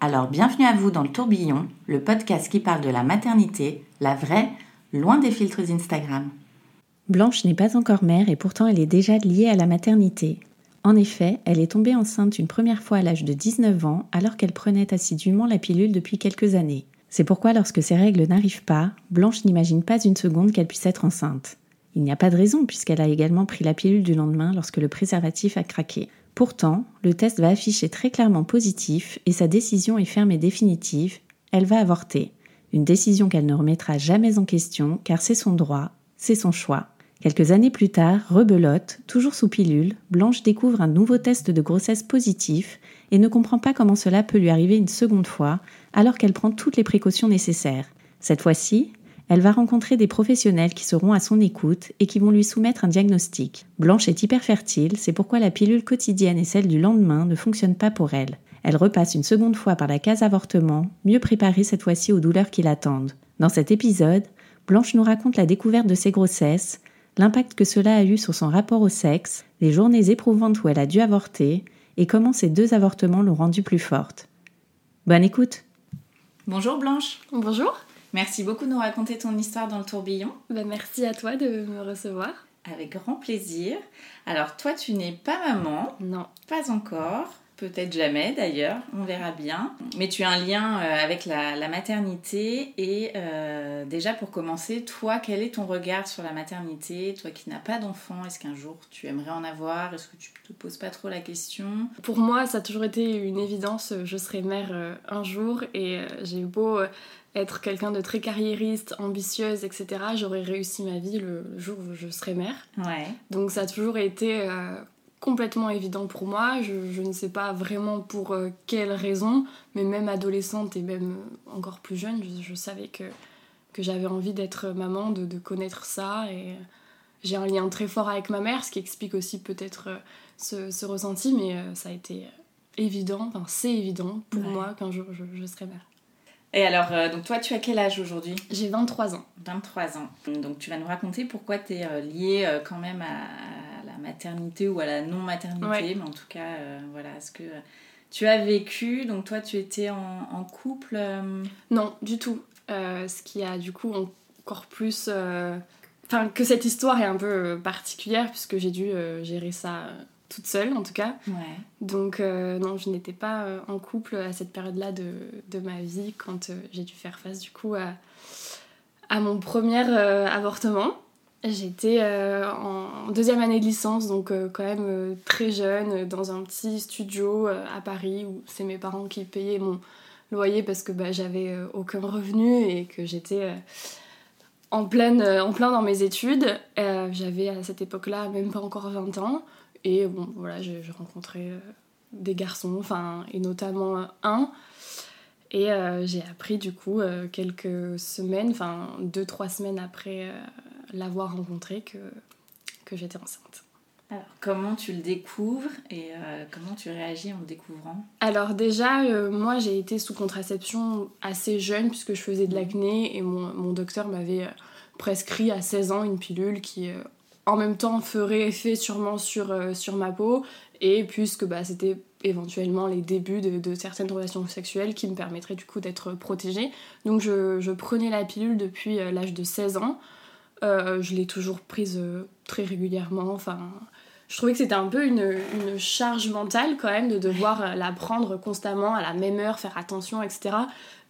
Alors bienvenue à vous dans le tourbillon, le podcast qui parle de la maternité, la vraie, loin des filtres Instagram. Blanche n'est pas encore mère et pourtant elle est déjà liée à la maternité. En effet, elle est tombée enceinte une première fois à l'âge de 19 ans alors qu'elle prenait assidûment la pilule depuis quelques années. C'est pourquoi lorsque ses règles n'arrivent pas, Blanche n'imagine pas une seconde qu'elle puisse être enceinte. Il n'y a pas de raison puisqu'elle a également pris la pilule du lendemain lorsque le préservatif a craqué. Pourtant, le test va afficher très clairement positif et sa décision est ferme et définitive, elle va avorter. Une décision qu'elle ne remettra jamais en question car c'est son droit, c'est son choix. Quelques années plus tard, rebelote, toujours sous pilule, Blanche découvre un nouveau test de grossesse positif et ne comprend pas comment cela peut lui arriver une seconde fois alors qu'elle prend toutes les précautions nécessaires. Cette fois-ci, elle va rencontrer des professionnels qui seront à son écoute et qui vont lui soumettre un diagnostic. Blanche est hyper fertile, c'est pourquoi la pilule quotidienne et celle du lendemain ne fonctionnent pas pour elle. Elle repasse une seconde fois par la case avortement, mieux préparée cette fois-ci aux douleurs qui l'attendent. Dans cet épisode, Blanche nous raconte la découverte de ses grossesses, l'impact que cela a eu sur son rapport au sexe, les journées éprouvantes où elle a dû avorter, et comment ces deux avortements l'ont rendue plus forte. Bonne écoute Bonjour Blanche, Bonjour, merci beaucoup de nous raconter ton histoire dans le tourbillon. bah, merci à toi de me recevoir. Avec grand plaisir. Alors toi, tu n'es pas maman, Non, pas encore, peut-être jamais d'ailleurs, on verra bien. Mais tu as un lien euh, avec la, la maternité et euh, déjà pour commencer, toi, quel est ton regard sur la maternité? Toi qui n'as pas d'enfant, est-ce qu'un jour tu aimerais en avoir? Est-ce que tu te poses pas trop la question? Pour moi, ça a toujours été une évidence. Je serai mère euh, un jour et j'ai eu beau être quelqu'un de très carriériste, ambitieuse, etc. J'aurais réussi ma vie le, le jour où je serai mère. Ouais. Donc ça a toujours été euh, complètement évident pour moi. Je, je ne sais pas vraiment pour euh, quelle raison, mais même adolescente et même euh, encore plus jeune, je, je savais que, que j'avais envie d'être maman, de, de connaître ça. Et euh, j'ai un lien très fort avec ma mère, ce qui explique aussi peut-être euh, ce, ce ressenti, mais ça a été évident, enfin c'est évident pour Ouais. moi qu'un jour je, je serai mère. Et alors, euh, donc toi, tu as quel âge aujourd'hui J'ai 23 ans. 23 ans. Donc tu vas nous raconter pourquoi tu es liée euh, quand même à, à la maternité ou à la non-maternité, Ouais. mais en tout cas, euh, voilà, ce que tu as vécu. Donc toi, tu étais en, en couple. euh, Non, du tout. Euh, ce qui a du coup encore plus. euh, Enfin, que cette histoire est un peu euh, particulière, puisque j'ai dû euh, gérer ça euh, toute seule, en tout cas. Ouais. Donc, euh, non, je n'étais pas euh, en couple à cette période-là de, de ma vie, quand euh, j'ai dû faire face, du coup, à, à mon premier avortement. J'étais en deuxième année de licence, donc quand même très jeune, dans un petit studio à Paris où c'est mes parents qui payaient mon loyer parce que bah, j'avais aucun revenu et que j'étais en, pleine, en plein dans mes études. J'avais à cette époque-là même pas encore 20 ans. Et bon, voilà, j'ai rencontré euh, des garçons, enfin, et notamment euh, un. Et euh, j'ai appris du coup euh, quelques semaines, enfin deux, trois semaines après euh, l'avoir rencontré que, que j'étais enceinte. Alors, comment tu le découvres et comment tu réagis en le découvrant? Alors déjà, moi j'ai été sous contraception assez jeune puisque je faisais de l'acné et mon, mon docteur m'avait prescrit à 16 ans une pilule qui en même temps ferait effet sûrement sur, euh, ma peau et puisque bah, c'était éventuellement les débuts de, certaines relations sexuelles qui me permettraient du coup d'être protégée. Donc je, prenais la pilule depuis euh, l'âge de 16 ans. Euh, je l'ai toujours prise très régulièrement. Enfin, je trouvais que c'était un peu une, une charge mentale quand même de devoir la prendre constamment à la même heure, faire attention, etc.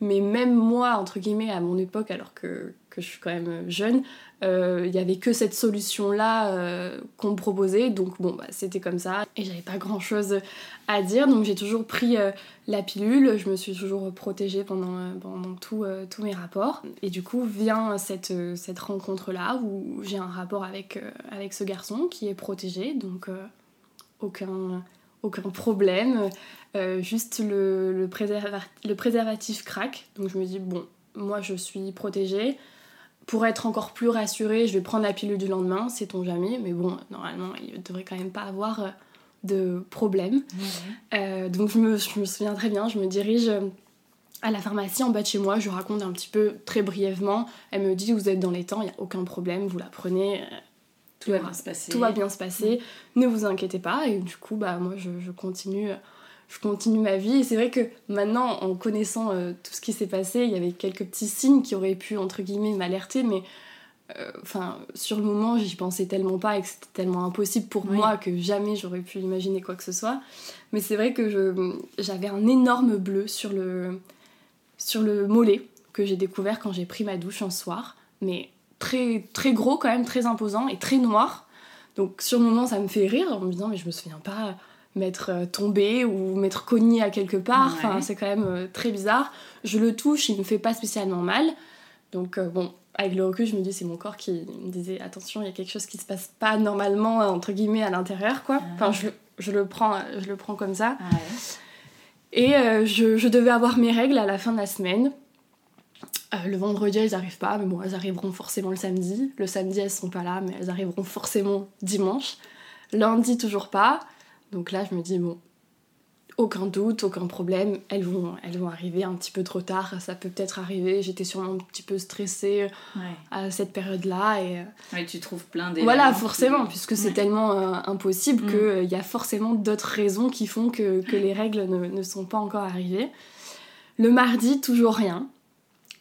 Mais même moi, entre guillemets, à mon époque, alors que, je suis quand même jeune, euh, il n'y avait que cette solution-là euh, qu'on me proposait. Donc bon, bah, c'était comme ça. Et j'avais pas grand-chose à dire. Donc j'ai toujours pris euh, la pilule. Je me suis toujours protégée pendant, pendant tous mes rapports. Et du coup vient cette, rencontre-là où j'ai un rapport avec, ce garçon qui est protégé. Donc aucun, problème. juste le, le, le préservatif craque. Donc je me dis, bon, moi je suis protégée pour être encore plus rassurée, je vais prendre la pilule du lendemain, sait-on jamais, mais bon, normalement, il ne devrait quand même pas avoir euh, de problème. Euh, donc je me, je me, souviens très bien, je me dirige euh, à la pharmacie en bas de chez moi, je raconte un petit peu très brièvement, elle me dit vous êtes dans les temps, il n'y a aucun problème, vous la prenez, tout, va bien se passer. Tout va bien se passer, ne vous inquiétez pas, et du coup, bah, moi je, je continue je continue ma vie. Et c'est vrai que maintenant, en connaissant euh, tout ce qui s'est passé, il y avait quelques petits signes qui auraient pu, entre guillemets, m'alerter, mais euh, enfin, sur le moment, j'y pensais tellement pas et que c'était tellement impossible pour moi que jamais j'aurais pu imaginer quoi que ce soit. Mais c'est vrai que j'avais un énorme bleu sur le, sur le mollet que j'ai découvert quand j'ai pris ma douche un soir, mais très, très gros quand même, très imposant et très noir. Donc sur le moment, ça me fait rire en me disant, mais je me souviens pas m'être euh, tombé ou m'être cogné à quelque part. Enfin, c'est quand même euh, très bizarre. Je le touche, il me fait pas spécialement mal. Donc, euh, bon, avec le recul, je me dis, c'est mon corps qui me disait, attention, il y a quelque chose qui se passe pas normalement, entre guillemets, à l'intérieur, quoi. Ah. Enfin, je, je, le prends, je le prends comme ça. Ah Et je, je, devais avoir mes règles à la fin de la semaine. le vendredi, elles n'arrivent pas, mais bon, elles arriveront forcément le samedi. Le samedi, elles sont pas là, mais elles arriveront forcément dimanche. Lundi, toujours pas. Donc là, je me dis, bon, aucun doute, aucun problème, elles vont, elles vont arriver un petit peu trop tard, ça peut peut-être arriver, j'étais sûrement un petit peu stressée à cette période-là. Et... Ouais, tu trouves plein d'éléments. Voilà, forcément, puisque c'est tellement euh, impossible mm. qu'il y a forcément d'autres raisons qui font que, que les règles ne, ne, sont pas encore arrivées. Le mardi, toujours rien.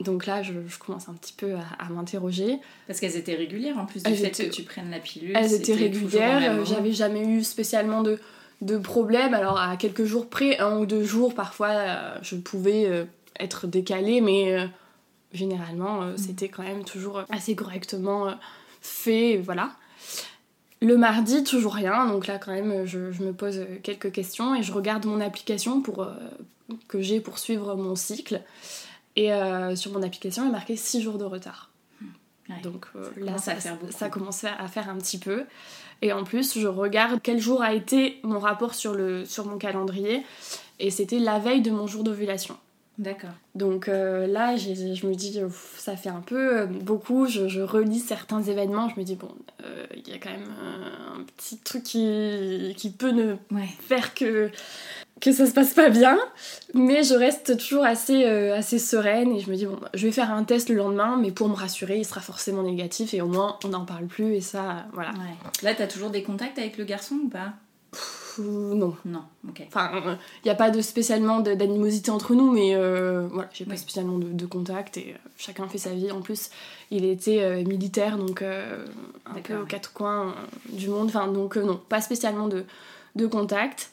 Donc là, je, je, commence un petit peu à, m'interroger. Parce qu'elles étaient régulières en plus du fait que tu prennes la pilule. Elles étaient régulières, j'avais jamais eu spécialement de, de problème. Alors à quelques jours près, un ou deux jours, parfois euh, je pouvais euh, être décalée, mais euh, généralement mm. c'était quand même toujours assez correctement fait, voilà. Le mardi, toujours rien, donc là quand même je, je, me pose quelques questions et je regarde mon application pour, que j'ai pour suivre mon cycle. Et sur mon application, il est marqué 6 jours de retard. Donc là, ça, ça, commence à faire un petit peu. Et en plus, je regarde quel jour a été mon rapport sur, le, sur mon calendrier. Et c'était la veille de mon jour d'ovulation. D'accord. Donc euh, là, je me dis, ça fait un peu euh, beaucoup. Je, relis certains événements. Je me dis, bon, euh, il y a quand même un petit truc qui, qui peut ne faire que que ça se passe pas bien, mais je reste toujours assez, euh, assez sereine et je me dis bon, je vais faire un test le lendemain, mais pour me rassurer, il sera forcément négatif et au moins on n'en parle plus et ça, voilà. Là, t'as toujours des contacts avec le garçon ou pas? Non. Non, ok. Enfin, il euh, n'y a pas de spécialement d'animosité entre nous, mais euh, voilà, j'ai pas spécialement de, de, contact et chacun fait sa vie. En plus, il était militaire, donc un peu aux quatre coins du monde, enfin, donc non, pas spécialement de, de contact.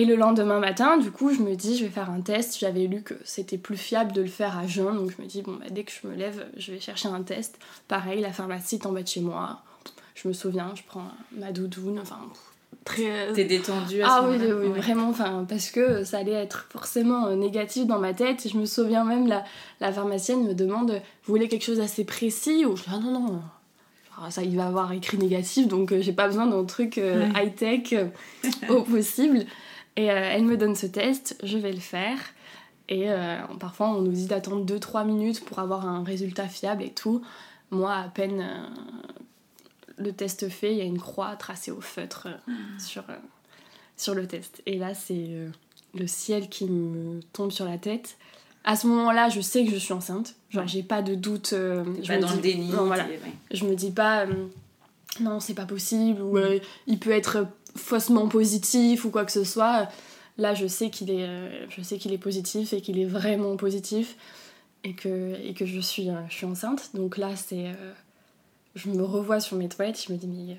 Et le lendemain matin, du coup, je me dis, je vais faire un test. J'avais lu que c'était plus fiable de le faire à jeun, donc je me dis, bon, bah, dès que je me lève, je vais chercher un test. Pareil, la pharmacie est en bas de chez moi. Je me souviens, je prends ma doudoune, enfin, très. T'es détendue à ah, ce oui, oui, vraiment, enfin, parce que ça allait être forcément euh, négatif dans ma tête. Je me souviens même, la, la pharmacienne me demande, vous voulez quelque chose d'assez précis? Ou je dis, ah non, non, ça il va avoir écrit négatif donc euh, j'ai pas besoin d'un truc euh, high tech au possible et euh, elle me donne ce test, je vais le faire. Et euh, parfois, on nous dit d'attendre 2-3 minutes pour avoir un résultat fiable et tout. Moi, à peine euh, le test fait, il y a une croix tracée au feutre sur, sur le test. Et là, c'est le ciel qui me tombe sur la tête. À ce moment-là, je sais que je suis enceinte. Genre, j'ai pas de doute. je pas dans le déni. voilà. Je me dis pas, non, c'est pas possible, ou il peut être faussement positif ou quoi que ce soit. Là, je sais qu'il est, euh, je sais qu'il est positif et qu'il est vraiment positif et que, et que je, suis, euh, je suis enceinte. Donc là, c'est. Euh, je me revois sur mes toilettes, je me dis, mais.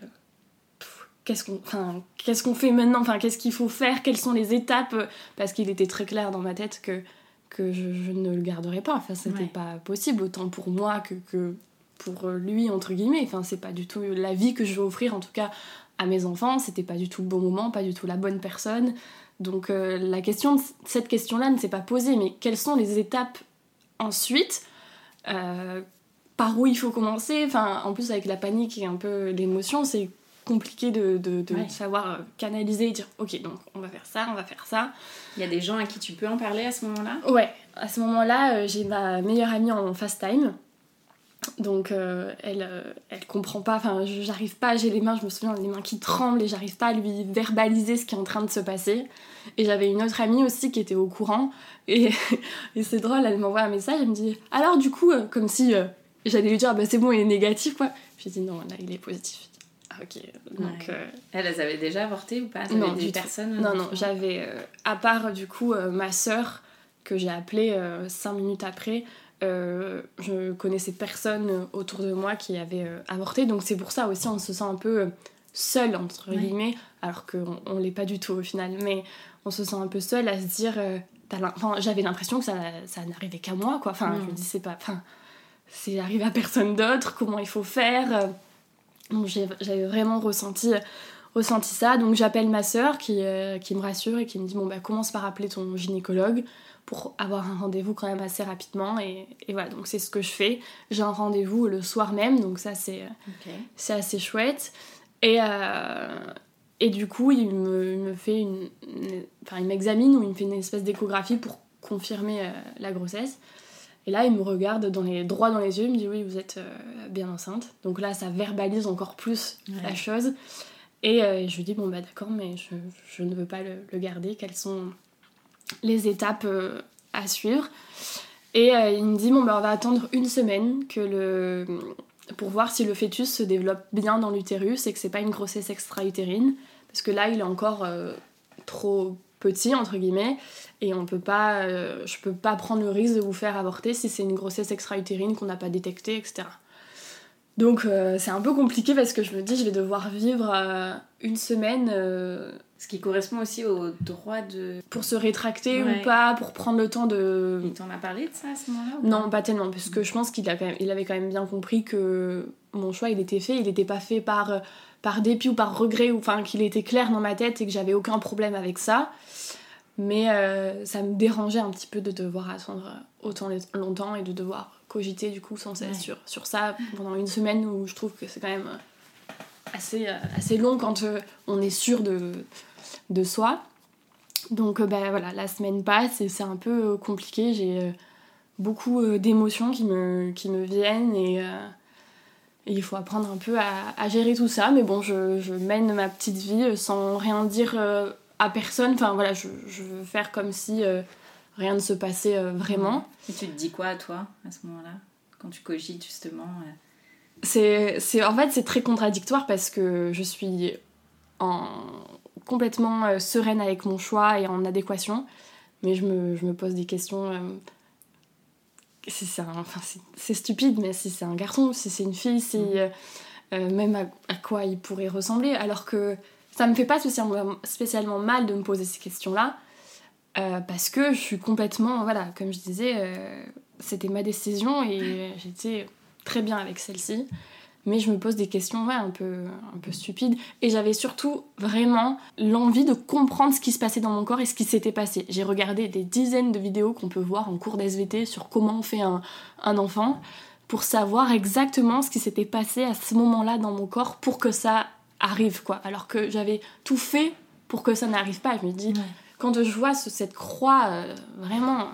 qu'est-ce qu'on enfin, qu'est-ce qu'on fait maintenant? Enfin, qu'est-ce qu'il faut faire? Quelles sont les étapes? Parce qu'il était très clair dans ma tête que que je, ne le garderais pas. Enfin, c'était pas possible, autant pour moi que, que pour lui, entre guillemets. Enfin, c'est pas du tout la vie que je veux offrir, en tout cas, à mes enfants. C'était pas du tout le bon moment, pas du tout la bonne personne. Donc, euh, la question, cette question-là ne s'est pas posée, mais quelles sont les étapes ensuite euh, Par où il faut commencer? Enfin, en plus, avec la panique et un peu l'émotion, c'est compliqué de, de, savoir euh, canaliser et dire ok donc on va faire ça, on va faire ça. Il y a des gens à qui tu peux en parler à ce moment-là? Ouais, à ce moment-là euh, j'ai ma meilleure amie en FaceTime. Donc euh, elle, elle comprend pas, enfin j'arrive pas, j'ai les mains, je me souviens, les mains qui tremblent et j'arrive pas à lui verbaliser ce qui est en train de se passer. Et j'avais une autre amie aussi qui était au courant. Et, et c'est drôle, elle m'envoie un message, elle me dit alors du coup, comme si j'allais lui dire bah c'est bon il est négatif quoi. Je lui dis non là il est positif ok. Donc, euh, Elles, avaient déjà avorté ou pas? Non, des personnes Non, non, j'avais, euh, à part du coup euh, ma sœur, que j'ai appelée cinq minutes après, je connaissais personne autour de moi qui avait avorté, donc c'est pour ça aussi on se sent un peu seul, entre guillemets, alors qu'on on, l'est pas du tout au final, mais on se sent un peu seul à se dire. Enfin, j'avais l'impression que ça, ça n'arrivait qu'à moi, quoi. Enfin, je me dis, c'est pas. Enfin, c'est arrivé à personne d'autre, comment il faut faire donc j'avais vraiment ressenti, ressenti ça. Donc j'appelle ma soeur qui, euh, qui, me rassure et qui me dit bon bah commence par appeler ton gynécologue pour avoir un rendez-vous quand même assez rapidement. Et, et voilà, donc c'est ce que je fais. J'ai un rendez-vous le soir même, donc ça c'est c'est assez chouette. Et, euh, et du coup, il me, me fait une, Enfin, il m'examine ou il me fait une espèce d'échographie pour confirmer euh, la grossesse. Et là, il me regarde dans les, droit dans les yeux, il me dit oui, vous êtes euh, bien enceinte. Donc là, ça verbalise encore plus la chose. Et euh, je lui dis bon bah d'accord, mais je, ne veux pas le, garder. Quelles sont les étapes euh, à suivre? Et il me dit bon bah on va attendre une semaine pour voir si le fœtus se développe bien dans l'utérus et que c'est pas une grossesse extra-utérine. Parce que là il est encore trop petit entre guillemets. Et on peut pas euh, je peux pas prendre le risque de vous faire avorter si c'est une grossesse extra-utérine qu'on n'a pas détectée etc donc euh, c'est un peu compliqué parce que je me dis je vais devoir vivre euh, une semaine ce qui correspond aussi au droit de pour se rétracter ou pas pour prendre le temps de il t'en a parlé de ça à ce moment-là non pas tellement parce que je pense qu'il a il avait quand même bien compris que mon choix il était fait il n'était pas fait par par dépit ou par regret, ou enfin qu'il était clair dans ma tête et que j'avais aucun problème avec ça. Mais euh, ça me dérangeait un petit peu de devoir attendre autant longtemps et de devoir cogiter du coup sans cesse sur, sur ça pendant une semaine où je trouve que c'est quand même assez, euh, assez long quand euh, on est sûr de, de soi. Donc ben voilà, la semaine passe et c'est un peu compliqué. J'ai beaucoup d'émotions qui me, qui me viennent et et il faut apprendre un peu à, gérer tout ça. Mais bon, je, mène ma petite vie sans rien dire euh, à personne. Enfin voilà, je, veux faire comme si euh, rien ne se passait euh, vraiment. Et tu te dis quoi à toi à ce moment-là Quand tu cogites justement c'est, En fait, c'est très contradictoire parce que je suis en, complètement sereine avec mon choix et en adéquation. Mais je me, je me pose des questions c'est enfin, c'est stupide, mais si c'est un garçon, si c'est une fille, si mm. euh, euh, même à, quoi il pourrait ressembler, alors que ça me fait pas spécialement, mal de me poser ces questions-là, euh, parce que je suis complètement, voilà, comme je disais, c'était ma décision et j'étais très bien avec celle-ci mais je me pose des questions un, peu, un peu stupides. Et j'avais surtout vraiment l'envie de comprendre ce qui se passait dans mon corps et ce qui s'était passé. J'ai regardé des dizaines de vidéos qu'on peut voir en cours d'SVT sur comment on fait un, un enfant pour savoir exactement ce qui s'était passé à ce moment-là dans mon corps pour que ça arrive, quoi. Alors que j'avais tout fait pour que ça n'arrive pas. Je me dis, quand je vois cette croix euh, vraiment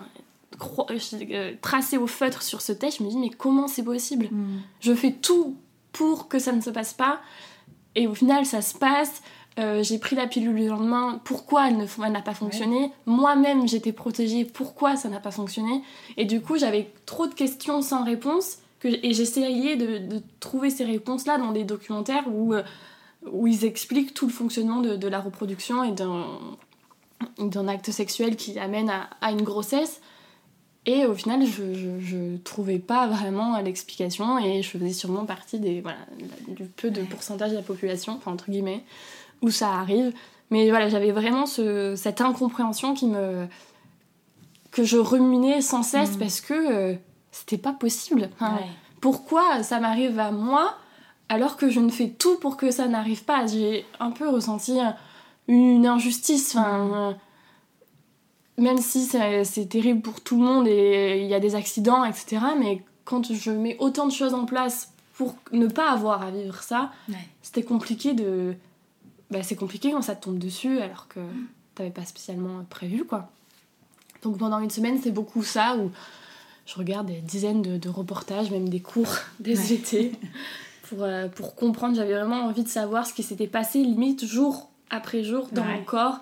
euh, tracée au feutre sur ce texte, je me dis, mais comment c'est possible? Mm. Je fais tout pour que ça ne se passe pas. Et au final, ça se passe. Euh, j'ai pris la pilule le lendemain, pourquoi elle, n'a pas fonctionné? Moi-même, j'étais protégée, pourquoi ça n'a pas fonctionné? Et du coup, j'avais trop de questions sans réponse, que, et j'essayais de, trouver ces réponses-là dans des documentaires où, euh, où ils expliquent tout le fonctionnement de, la reproduction et d'un acte sexuel qui amène à une grossesse. Et au final, je, je, trouvais pas vraiment l'explication et je faisais sûrement partie des, voilà, du peu de pourcentage de la population, enfin entre guillemets, où ça arrive. Mais voilà, j'avais vraiment ce, cette incompréhension qui me, que je ruminais sans cesse mm. parce que euh, c'était pas possible. Pourquoi ça m'arrive à moi alors que je ne fais tout pour que ça n'arrive pas J'ai un peu ressenti une injustice. Enfin, même si c'est terrible pour tout le monde et il y a des accidents, etc. Mais quand je mets autant de choses en place pour ne pas avoir à vivre ça, c'était compliqué de. Bah, c'est compliqué quand ça te tombe dessus alors que mm. t'avais pas spécialement prévu quoi. Donc pendant une semaine, c'est beaucoup ça où je regarde des dizaines de, reportages, même des cours des étés, pour, euh, pour comprendre. J'avais vraiment envie de savoir ce qui s'était passé, limite jour après jour, dans mon corps.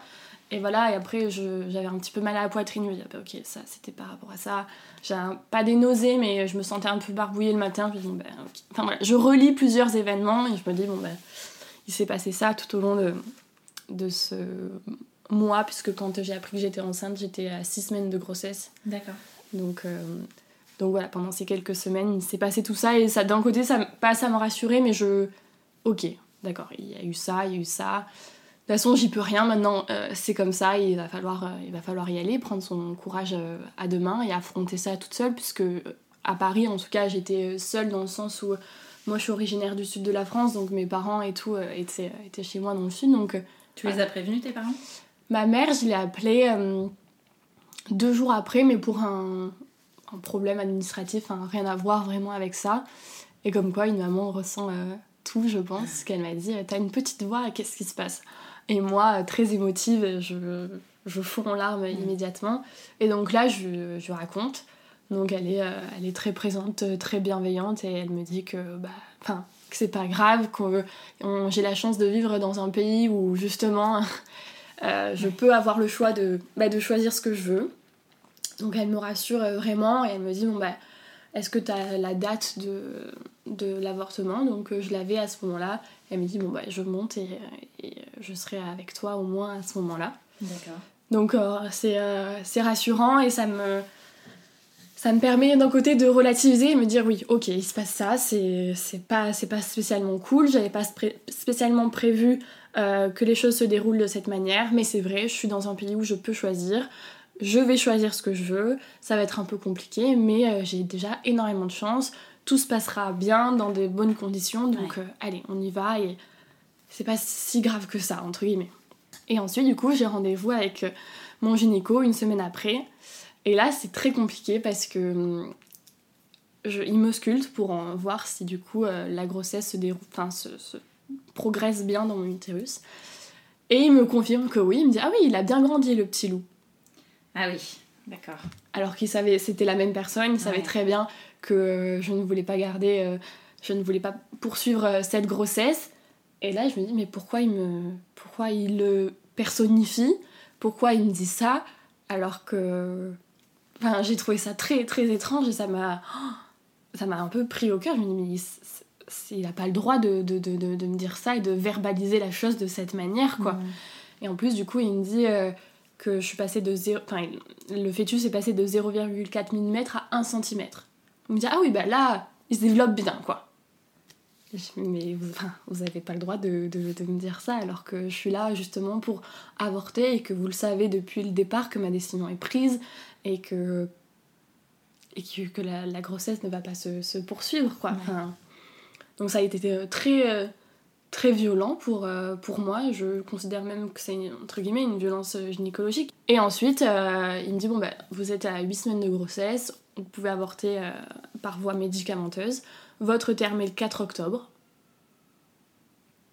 Et voilà, et après j'avais un petit peu mal à la poitrine, je me disais, ok, ça c'était par rapport à ça. J'ai pas des nausées, mais je me sentais un peu barbouillée le matin. Je, enfin, voilà. je relis plusieurs événements et je me dis, bon ben, il s'est passé ça tout au long de, de ce mois, puisque quand j'ai appris que j'étais enceinte, j'étais à 6 semaines de grossesse. D'accord. Donc, euh, donc voilà, pendant ces quelques semaines, il s'est passé tout ça. Et ça, d'un côté, ça, pas ça m'a rassuré, mais je. Ok, d'accord, il y a eu ça, il y a eu ça. De toute façon, j'y peux rien maintenant, euh, c'est comme ça, il va, falloir, euh, il va falloir y aller, prendre son courage à deux mains et affronter ça toute seule, puisque à Paris, en tout cas, j'étais seule dans le sens où moi je suis originaire du sud de la France, donc mes parents et tout étaient, étaient chez moi dans le sud. Donc, tu les as prévenus, tes parents? Ma mère, je l'ai appelée euh, deux jours après, mais pour un, problème administratif, hein, rien à voir vraiment avec ça. Et comme quoi, une maman ressent euh, tout, je pense, qu'elle m'a dit T'as une petite voix, qu'est-ce qui se passe? Et moi, très émotive, je, je fonds en larmes mm. immédiatement. Et donc là, je, je raconte. Donc elle est, euh, elle est très présente, très bienveillante, et elle me dit que, bah, que c'est pas grave, que j'ai la chance de vivre dans un pays où justement euh, je peux avoir le choix de, bah, de choisir ce que je veux. Donc elle me rassure euh, vraiment et elle me dit bon bah est-ce que tu as la date de, de l'avortement? Donc euh, je l'avais à ce moment-là. Elle me dit bon bah je monte et, je serai avec toi au moins à ce moment-là. D'accord. Donc c'est rassurant et ça me ça me permet d'un côté de relativiser et me dire oui ok il se passe ça c'est pas c'est pas spécialement cool j'avais pas spécialement prévu euh, que les choses se déroulent de cette manière, mais c'est vrai, je suis dans un pays où je peux choisir, je vais choisir ce que je veux, ça va être un peu compliqué, mais euh, j'ai déjà énormément de chance, tout se passera bien, dans de bonnes conditions, donc euh, allez, on y va, et c'est pas si grave que ça, entre guillemets. Et ensuite, du coup, j'ai rendez-vous avec mon gynéco une semaine après, et là, c'est très compliqué parce que hum, je, il me sculpte pour en voir si du coup la grossesse se déroule, enfin se progresse bien dans mon utérus. Et il me confirme que oui, il me dit Ah oui, il a bien grandi le petit loup. Ah oui, d'accord. Alors qu'il savait, c'était la même personne, il savait très bien que je ne voulais pas garder, euh, je ne voulais pas poursuivre euh, cette grossesse. Et là, je me dis Mais pourquoi il me. Pourquoi il le personnifie? Pourquoi il me dit ça? Alors que. Enfin, j'ai trouvé ça très très étrange et ça m'a. Ça m'a un peu pris au cœur. Je me dis Mais il n'a pas le droit de, de, de, de, me dire ça et de verbaliser la chose de cette manière, quoi. Et en plus, du coup, il me dit euh, que je suis passée de 0... Enfin, le fœtus est passé de 0,4 mm à 1 cm. Il me dit, ah oui, bah là, il se développe bien, quoi. mais vous, enfin, vous avez pas le droit de, de, me dire ça alors que je suis là justement pour avorter et que vous le savez depuis le départ que ma décision est prise et que et que, que la, la, grossesse ne va pas se, se poursuivre quoi. Enfin, donc ça a été très, euh, très violent pour, euh, pour moi. Je considère même que c'est entre guillemets une violence gynécologique. Et ensuite, il me dit bon bah vous êtes à 8 semaines de grossesse, vous pouvez avorter par voie médicamenteuse. Votre terme est le 4 octobre.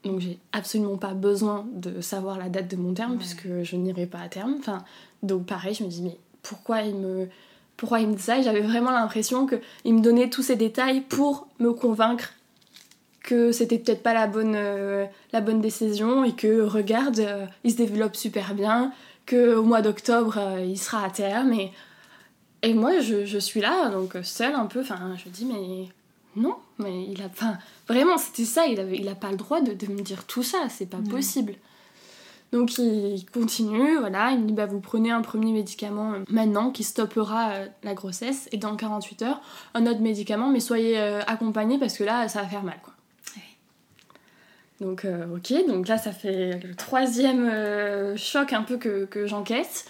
Donc j'ai absolument pas besoin de savoir la date de mon terme puisque je n'irai pas à terme. Enfin, donc pareil, je me dis mais pourquoi il me pourquoi il me dit ça? J'avais vraiment l'impression qu'il me donnait tous ces détails pour me convaincre que c'était peut-être pas la bonne, euh, la bonne décision et que regarde, euh, il se développe super bien, que au mois d'octobre euh, il sera à terme et, et moi je, je, suis là donc seule un peu, enfin je dis mais non, mais il a, enfin vraiment c'était ça, il, avait, il a pas le droit de, de me dire tout ça, c'est pas possible. Donc il continue, voilà, il me dit bah vous prenez un premier médicament maintenant qui stoppera la grossesse et dans 48 heures un autre médicament mais soyez accompagné parce que là ça va faire mal quoi. Donc euh, ok, donc là ça fait le troisième euh, choc un peu que, j'encaisse.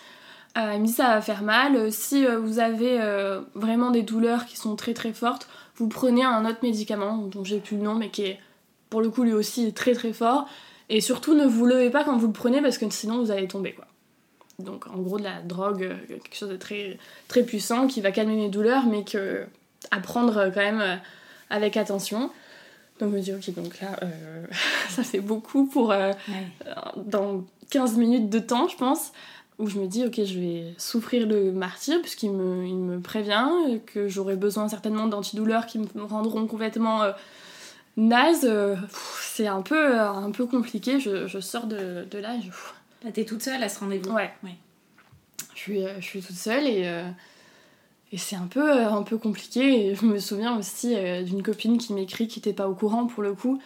Euh, il me dit ça va faire mal. Si vous avez vraiment des douleurs qui sont très très fortes, vous prenez un autre médicament dont j'ai plus le nom mais qui est pour le coup lui aussi très très fort. Et surtout ne vous levez pas quand vous le prenez parce que sinon vous allez tomber quoi. Donc en gros de la drogue, quelque chose de très, très puissant qui va calmer mes douleurs mais que à prendre quand même avec attention. Donc je me dis ok donc là euh, ça fait beaucoup pour euh, dans 15 minutes de temps je pense où je me dis ok je vais souffrir le martyr puisqu'il me, il me prévient que j'aurai besoin certainement d'antidouleurs qui me rendront complètement euh, naze. C'est un peu, euh, un peu compliqué, je, je sors de, de là je, Là, t'es toute seule à ce rendez-vous Ouais. Ouais. je suis, je suis toute seule et, et c'est un peu, euh, un peu compliqué. Et je me souviens aussi euh, d'une copine qui m'écrit qui n'était pas au courant pour le coup,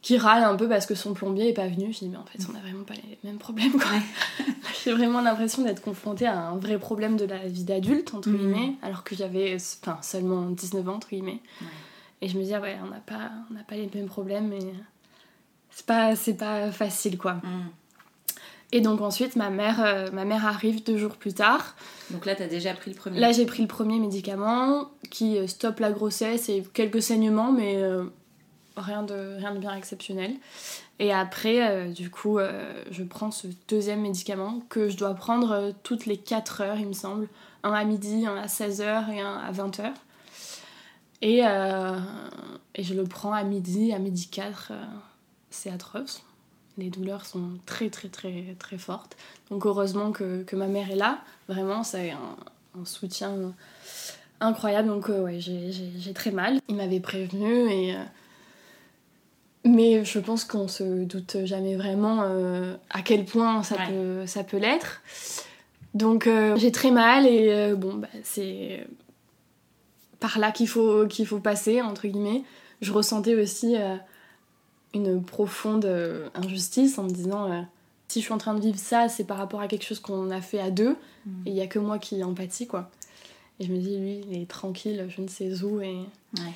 qui râle un peu parce que son plombier est pas venu. Je dis mais en fait on a vraiment pas les mêmes problèmes quoi. J'ai vraiment l'impression d'être confrontée à un vrai problème de la vie d'adulte entre Mhm. guillemets, alors que j'avais enfin, seulement 19 ans entre guillemets. Ouais. Et je me disais ouais on n'a pas, on n'a pas les mêmes problèmes et c'est pas, pas facile quoi. Mm. Et donc ensuite ma mère, euh, ma mère arrive deux jours plus tard. Donc là, t'as déjà pris le premier. Là, j'ai pris le premier médicament qui euh, stoppe la grossesse et quelques saignements, mais euh, rien, de, rien de bien exceptionnel. Et après, euh, du coup, je prends ce deuxième médicament que je dois prendre toutes les 4 heures, il me semble. Un à midi, un à 16h et un à 20h. Et, et je le prends à midi, à midi 4. euh, c'est atroce. Les douleurs sont très, très, très, très fortes. Donc, heureusement que, que ma mère est là. Vraiment, c'est un, un soutien incroyable. Donc, euh, ouais, j'ai- très mal. Il m'avait prévenu et. euh, mais je pense qu'on se doute jamais vraiment euh, à quel point ça Ouais. peut, ça peut l'être. Donc euh, j'ai très mal et bon, bah, c'est par là qu'il faut, qu'il faut passer, entre guillemets. Je ressentais aussi une profonde euh, injustice en me disant euh, si je suis en train de vivre ça, c'est par rapport à quelque chose qu'on a fait à deux Mm. et il y a que moi qui empathie quoi. Et je me dis, lui, il est tranquille, je ne sais où et. Ouais.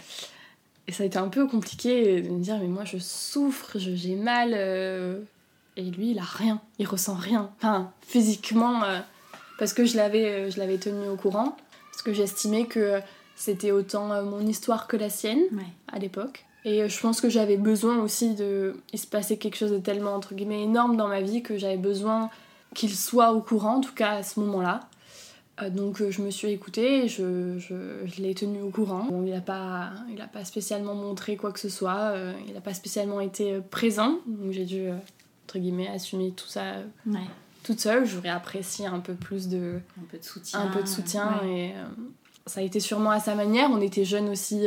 Et ça a été un peu compliqué de me dire, mais moi je souffre, je- j'ai mal. euh, Et lui, il a rien, il ressent rien. Enfin, physiquement, euh, parce que je l'avais, je l'avais tenu au courant, parce que j'estimais que c'était autant mon histoire que la sienne Ouais. à l'époque. Et euh, je pense que j'avais besoin aussi de. Il se passait quelque chose de tellement, entre guillemets, énorme dans ma vie que j'avais besoin qu'il soit au courant, en tout cas à ce moment-là. Euh, donc euh, je me suis écoutée, et je, je, je l'ai tenu au courant. Bon, il n'a pas, il a pas spécialement montré quoi que ce soit, euh, il n'a pas spécialement été présent, donc j'ai dû, euh, entre guillemets, assumer tout ça Ouais. toute seule. J'aurais apprécié un peu plus de, Un peu de soutien. un peu de soutien Ouais. et ça a été sûrement à sa manière. On était jeunes aussi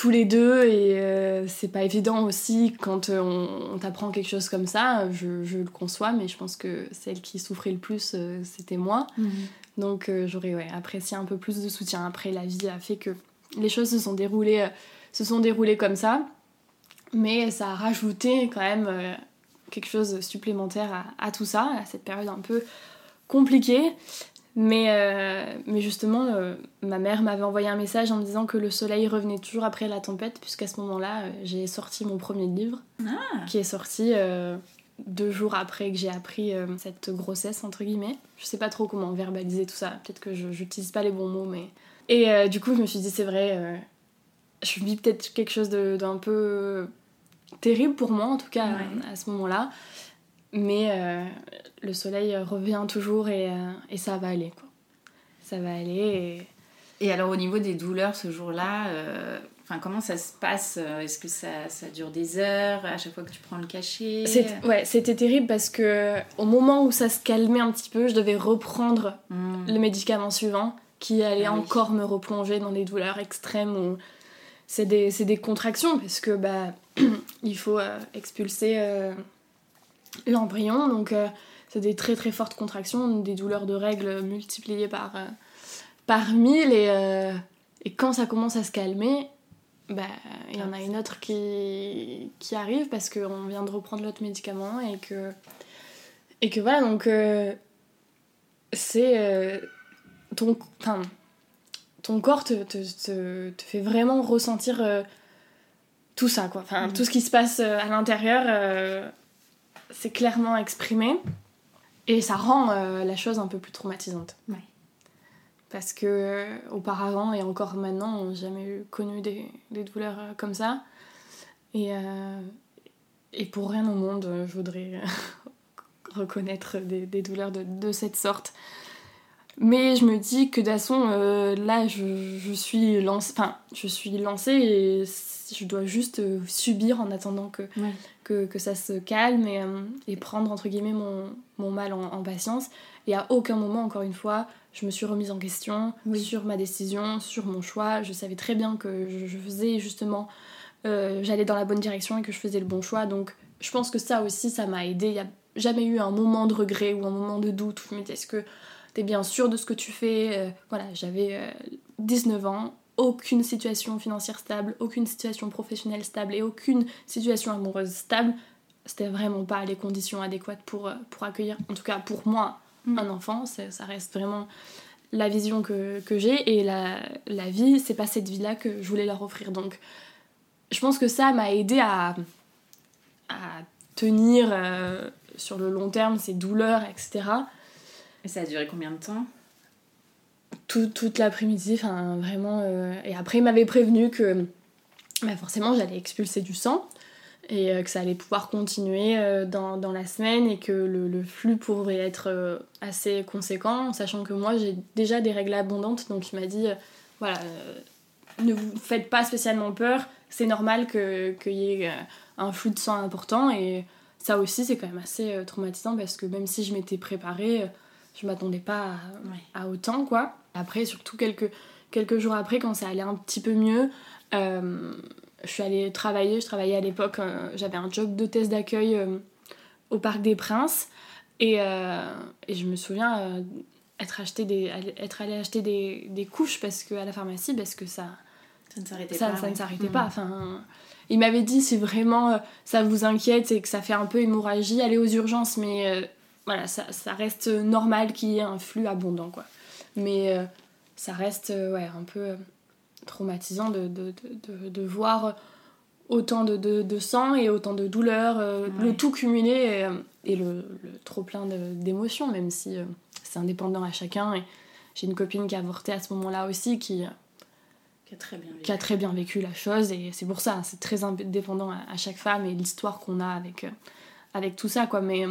tous les deux et euh, c'est pas évident aussi quand euh, on, on t'apprend quelque chose comme ça. Je, je le conçois, mais je pense que celle qui souffrait le plus, euh, c'était moi. Mhm. Donc j'aurais ouais, apprécié un peu plus de soutien. Après, la vie a fait que les choses se sont déroulées, se sont déroulées comme ça, mais ça a rajouté quand même quelque chose supplémentaire à, à tout ça, à cette période un peu compliquée. Mais, euh, mais justement, euh, ma mère m'avait envoyé un message en me disant que le soleil revenait toujours après la tempête, puisqu'à ce moment-là, euh, j'ai sorti mon premier livre, Ah. qui est sorti deux jours après que j'ai appris cette grossesse, entre guillemets. Je sais pas trop comment verbaliser tout ça, peut-être que je n'utilise pas les bons mots, mais... Et du coup, je me suis dit, c'est vrai, je vis peut-être quelque chose d'un peu terrible pour moi, en tout cas, Ouais. à ce moment-là. Mais euh, le soleil revient toujours et, euh, et ça va aller, quoi. Ça va aller et... Et alors au niveau des douleurs ce jour-là, euh, enfin comment ça se passe Est-ce que ça, ça dure des heures à chaque fois que tu prends le cachet? Ouais, c'était terrible parce que au moment où ça se calmait un petit peu, je devais reprendre Hmm. le médicament suivant qui allait Ah oui. encore me replonger dans des douleurs extrêmes où c'est des, des contractions parce que bah il faut euh, expulser euh, l'embryon donc euh, c'est des très très fortes contractions, des douleurs de règles multipliées par, euh, par mille et, euh, et quand ça commence à se calmer, bah il y en a une autre qui, qui arrive parce qu'on vient de reprendre l'autre médicament et que, et que voilà donc c'est ton, ton corps te, te, te, te fait vraiment ressentir tout ça, quoi. Enfin, Mhm. tout ce qui se passe à l'intérieur, c'est clairement exprimé. Et ça rend euh, la chose un peu plus traumatisante. Ouais. Parce que euh, auparavant et encore maintenant, on n'a jamais connu des, des douleurs euh, comme ça. Et, et pour rien au monde, je voudrais reconnaître des, des douleurs de, de cette sorte. Mais je me dis que de toute façon, là, je, je suis lancée, enfin, je suis lancée et je dois juste euh, subir en attendant que, Ouais. que, que ça se calme et, euh, et prendre, entre guillemets, mon, mon mal en, en patience. Et à aucun moment, encore une fois, je me suis remise en question Oui. sur ma décision, sur mon choix. Je savais très bien que je, je faisais justement, euh, j'allais dans la bonne direction et que je faisais le bon choix. Donc je pense que ça aussi, ça m'a aidé. Il n'y a jamais eu un moment de regret ou un moment de doute où je me disais est-ce que t'es bien sûr de ce que tu fais? Euh, Voilà, j'avais euh, 19 ans, aucune situation financière stable, aucune situation professionnelle stable et aucune situation amoureuse stable. C'était vraiment pas les conditions adéquates pour, euh, pour accueillir, en tout cas pour moi, Mm. un enfant. Ça, ça reste vraiment la vision que, que j'ai et la, la vie, c'est pas cette vie-là que je voulais leur offrir. Donc je pense que ça m'a aidé à, à tenir euh, sur le long terme ces douleurs, etc. Et ça a duré combien de temps? Tout- toute l'après-midi, enfin vraiment. euh, Et après, il m'avait prévenu que bah, forcément j'allais expulser du sang et euh, que ça allait pouvoir continuer euh, dans, dans la semaine et que le, le flux pourrait être assez conséquent, sachant que moi j'ai déjà des règles abondantes, donc il m'a dit voilà, ne vous faites pas spécialement peur, c'est normal que- qu'il y ait un flux de sang important et ça aussi c'est quand même assez traumatisant parce que même si je m'étais préparée, je m'attendais pas à, Ouais. à autant quoi. Après, surtout quelques, quelques jours après, quand ça allait un petit peu mieux, euh, je suis allée travailler. Je travaillais à l'époque, euh, j'avais un job d'hôtesse d'accueil euh, au Parc des Princes. Et, et je me souviens être, acheté des, être allée acheter des, des couches parce que, à la pharmacie parce que ça, Ça ne s'arrêtait ça, pas. ça ouais. ne s'arrêtait Mm. pas. Enfin, il m'avait dit si vraiment ça vous inquiète et que ça fait un peu hémorragie, allez aux urgences. Mais voilà, ça, ça reste normal qu'il y ait un flux abondant, quoi. Mais euh, ça reste euh, ouais, un peu euh, traumatisant de, de, de, de- de voir autant de, sang et autant de euh, Ouais. le tout cumulé et, et le, le trop plein d'émotions, même si euh, c'est indépendant à chacun. Et j'ai une copine qui a avorté à ce moment-là aussi, qui, Qui a très bien vécu. qui a très bien vécu la chose et c'est pour ça c'est très indépendant à, à chaque femme et l'histoire qu'on a avec avec tout ça quoi mais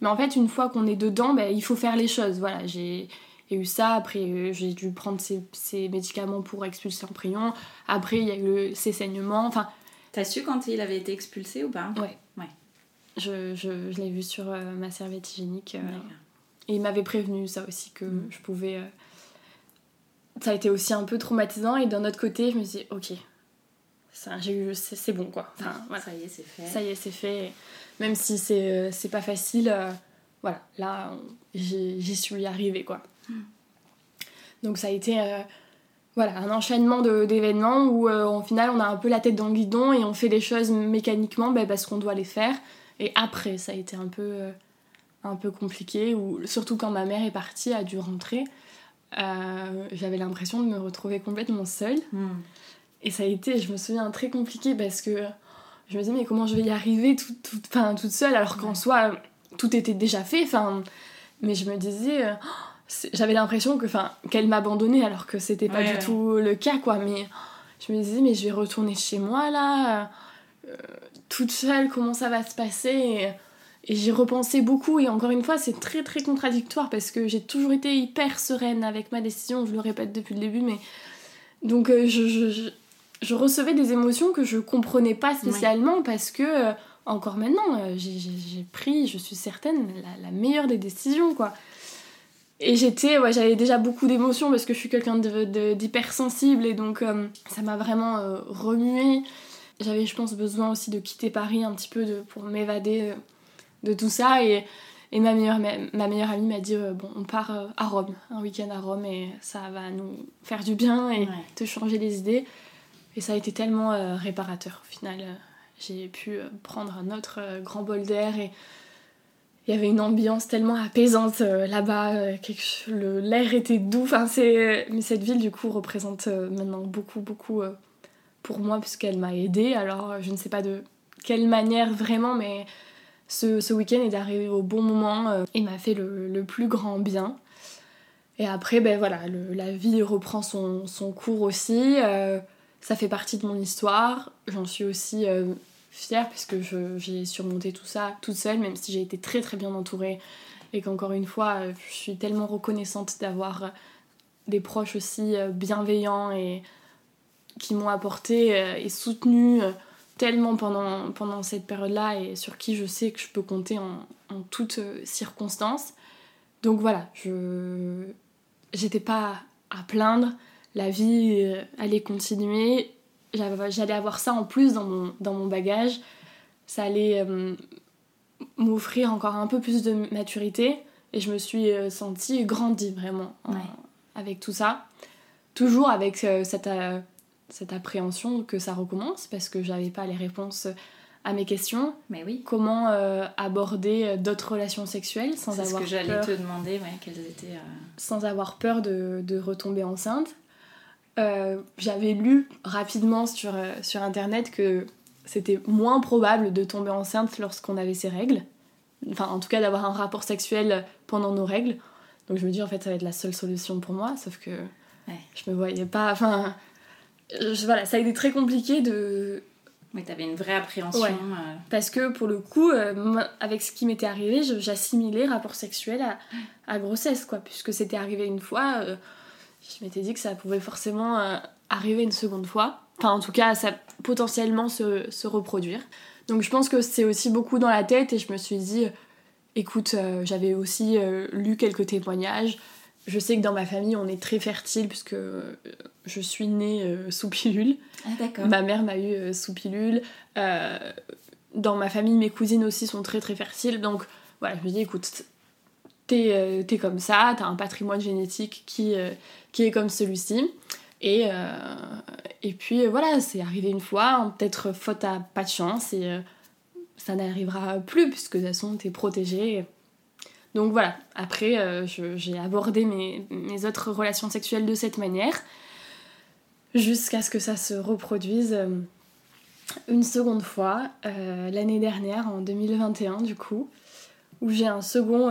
mais en fait une fois qu'on est dedans ben, il faut faire les choses voilà j'ai y a eu ça après euh, j'ai dû prendre ces, ces médicaments pour expulser en prion après il y a eu ces saignements enfin T'as su quand il avait été expulsé ou pas Ouais. Ouais. je, je, je l'ai vu sur euh, ma serviette hygiénique euh. Et il m'avait prévenu ça aussi que Mm. je pouvais. euh, Ça a été aussi un peu traumatisant et d'un autre côté, je me suis dit, ok, c'est, bon quoi. Enfin, voilà. Ça y est, c'est fait. Ça y est, c'est fait. Même si c'est, c'est pas facile, voilà, là, j'y, suis arrivée quoi. Donc ça a été euh, voilà, un enchaînement d'événements où euh, au final on a un peu la tête dans le guidon et on fait les choses mécaniquement ben, parce qu'on doit les faire. Et après, ça a été un peu, euh, un peu compliqué, ou surtout quand ma mère est partie, a dû rentrer. euh, j'avais l'impression de me retrouver complètement seule. Hmm. Et ça a été, je me souviens, très compliqué parce que je me disais, mais comment je vais y arriver toute, toute, enfin, toute seule alors qu'en Ouais. soi, tout était déjà fait. Enfin, mais je me disais, euh, oh, j'avais l'impression que, enfin, qu'elle m'abandonnait alors que c'était pas Ouais, du ouais. tout le cas, quoi. Mais je me disais, mais je vais retourner chez moi là, euh, toute seule, comment ça va se passer? Et, et j'y repensais beaucoup. Et encore une fois, c'est très très contradictoire parce que j'ai toujours été hyper sereine avec ma décision, je le répète depuis le début, mais. Donc euh, je, je, je, je recevais des émotions que je comprenais pas spécialement parce que, encore maintenant, euh, j'ai pris, je suis certaine, la, la meilleure des décisions, quoi. Et j'étais, ouais, j'avais déjà beaucoup d'émotions parce que je suis quelqu'un de- de- d'hypersensible et donc euh, ça m'a vraiment euh, remué. J'avais, je pense, besoin aussi de quitter Paris un petit peu de, pour m'évader euh, de tout ça et, et ma, meilleure, ma, ma meilleure amie m'a dit euh, bon, on part à Rome, un week-end à Rome et ça va nous faire du bien et Ouais. te changer les idées. Et ça a été tellement réparateur au final. J'ai pu euh, prendre un autre euh, grand bol d'air et il y avait une ambiance tellement apaisante euh, là-bas. le- L'air était doux. Enfin. Mais cette ville, du coup, représente maintenant beaucoup, beaucoup pour moi puisqu'elle m'a aidée. Alors, je ne sais pas de quelle manière vraiment, mais ce, week-end est arrivé au bon moment et m'a fait le, plus grand bien. Et après, ben voilà, la vie reprend son, cours aussi. ça fait partie de mon histoire. J'en suis aussi fière puisque j'ai surmonté tout ça toute seule, même si j'ai été très très bien entourée. Et qu'encore une fois, je suis tellement reconnaissante d'avoir des proches aussi euh, bienveillants et qui m'ont apporté euh, et soutenu euh, tellement pendant, pendant cette période-là et sur qui je sais que je peux compter en, en toutes circonstances. Donc voilà, je j'étais pas à plaindre, la vie allait continuer, j'allais avoir ça en plus dans mon, dans mon bagage, ça allait m'offrir encore un peu plus de maturité et je me suis sentie grandie vraiment avec tout ça. Toujours avec euh, cette, euh, cette appréhension que ça recommence parce que j'avais pas les réponses à mes questions. Mais oui. Comment euh, aborder d'autres relations sexuelles sans avoir ce que j'allais te demander, ouais, quelles étaient. Sans avoir peur de, de retomber enceinte. J'avais lu rapidement sur, sur internet que c'était moins probable de tomber enceinte lorsqu'on avait ses règles. Enfin, en tout cas, d'avoir un rapport sexuel pendant nos règles. Donc je me dis, en fait, ça va être la seule solution pour moi, sauf que je me voyais pas. Enfin, voilà, ça a été très compliqué de. Mais t'avais une vraie appréhension. Euh. Parce que pour le coup, euh, avec ce qui m'était arrivé, j'assimilais rapport sexuel à, à, grossesse, quoi. Puisque c'était arrivé une fois, euh, je m'étais dit que ça pouvait forcément arriver une seconde fois. Enfin, en tout cas, ça potentiellement se, se reproduire. Donc je pense que c'est aussi beaucoup dans la tête et je me suis dit, Écoute, euh, j'avais aussi euh, lu quelques témoignages. Je sais que dans ma famille, on est très fertile puisque euh, je suis née sous pilule. Ah, d'accord. Ma mère m'a eu sous pilule. dans ma famille, mes cousines aussi sont très très fertiles. Donc voilà, je me dis, écoute, t'es es comme ça, t'as un patrimoine génétique qui, qui est comme celui-ci. Et, et puis voilà, c'est arrivé une fois, peut-être faute à pas de chance. Et ça n'arrivera plus puisque de toute façon t'es protégée. Donc voilà, après euh, j'ai abordé mes, autres relations sexuelles de cette manière jusqu'à ce que ça se reproduise euh, une seconde fois euh, l'année dernière en 2021 du coup où j'ai un second,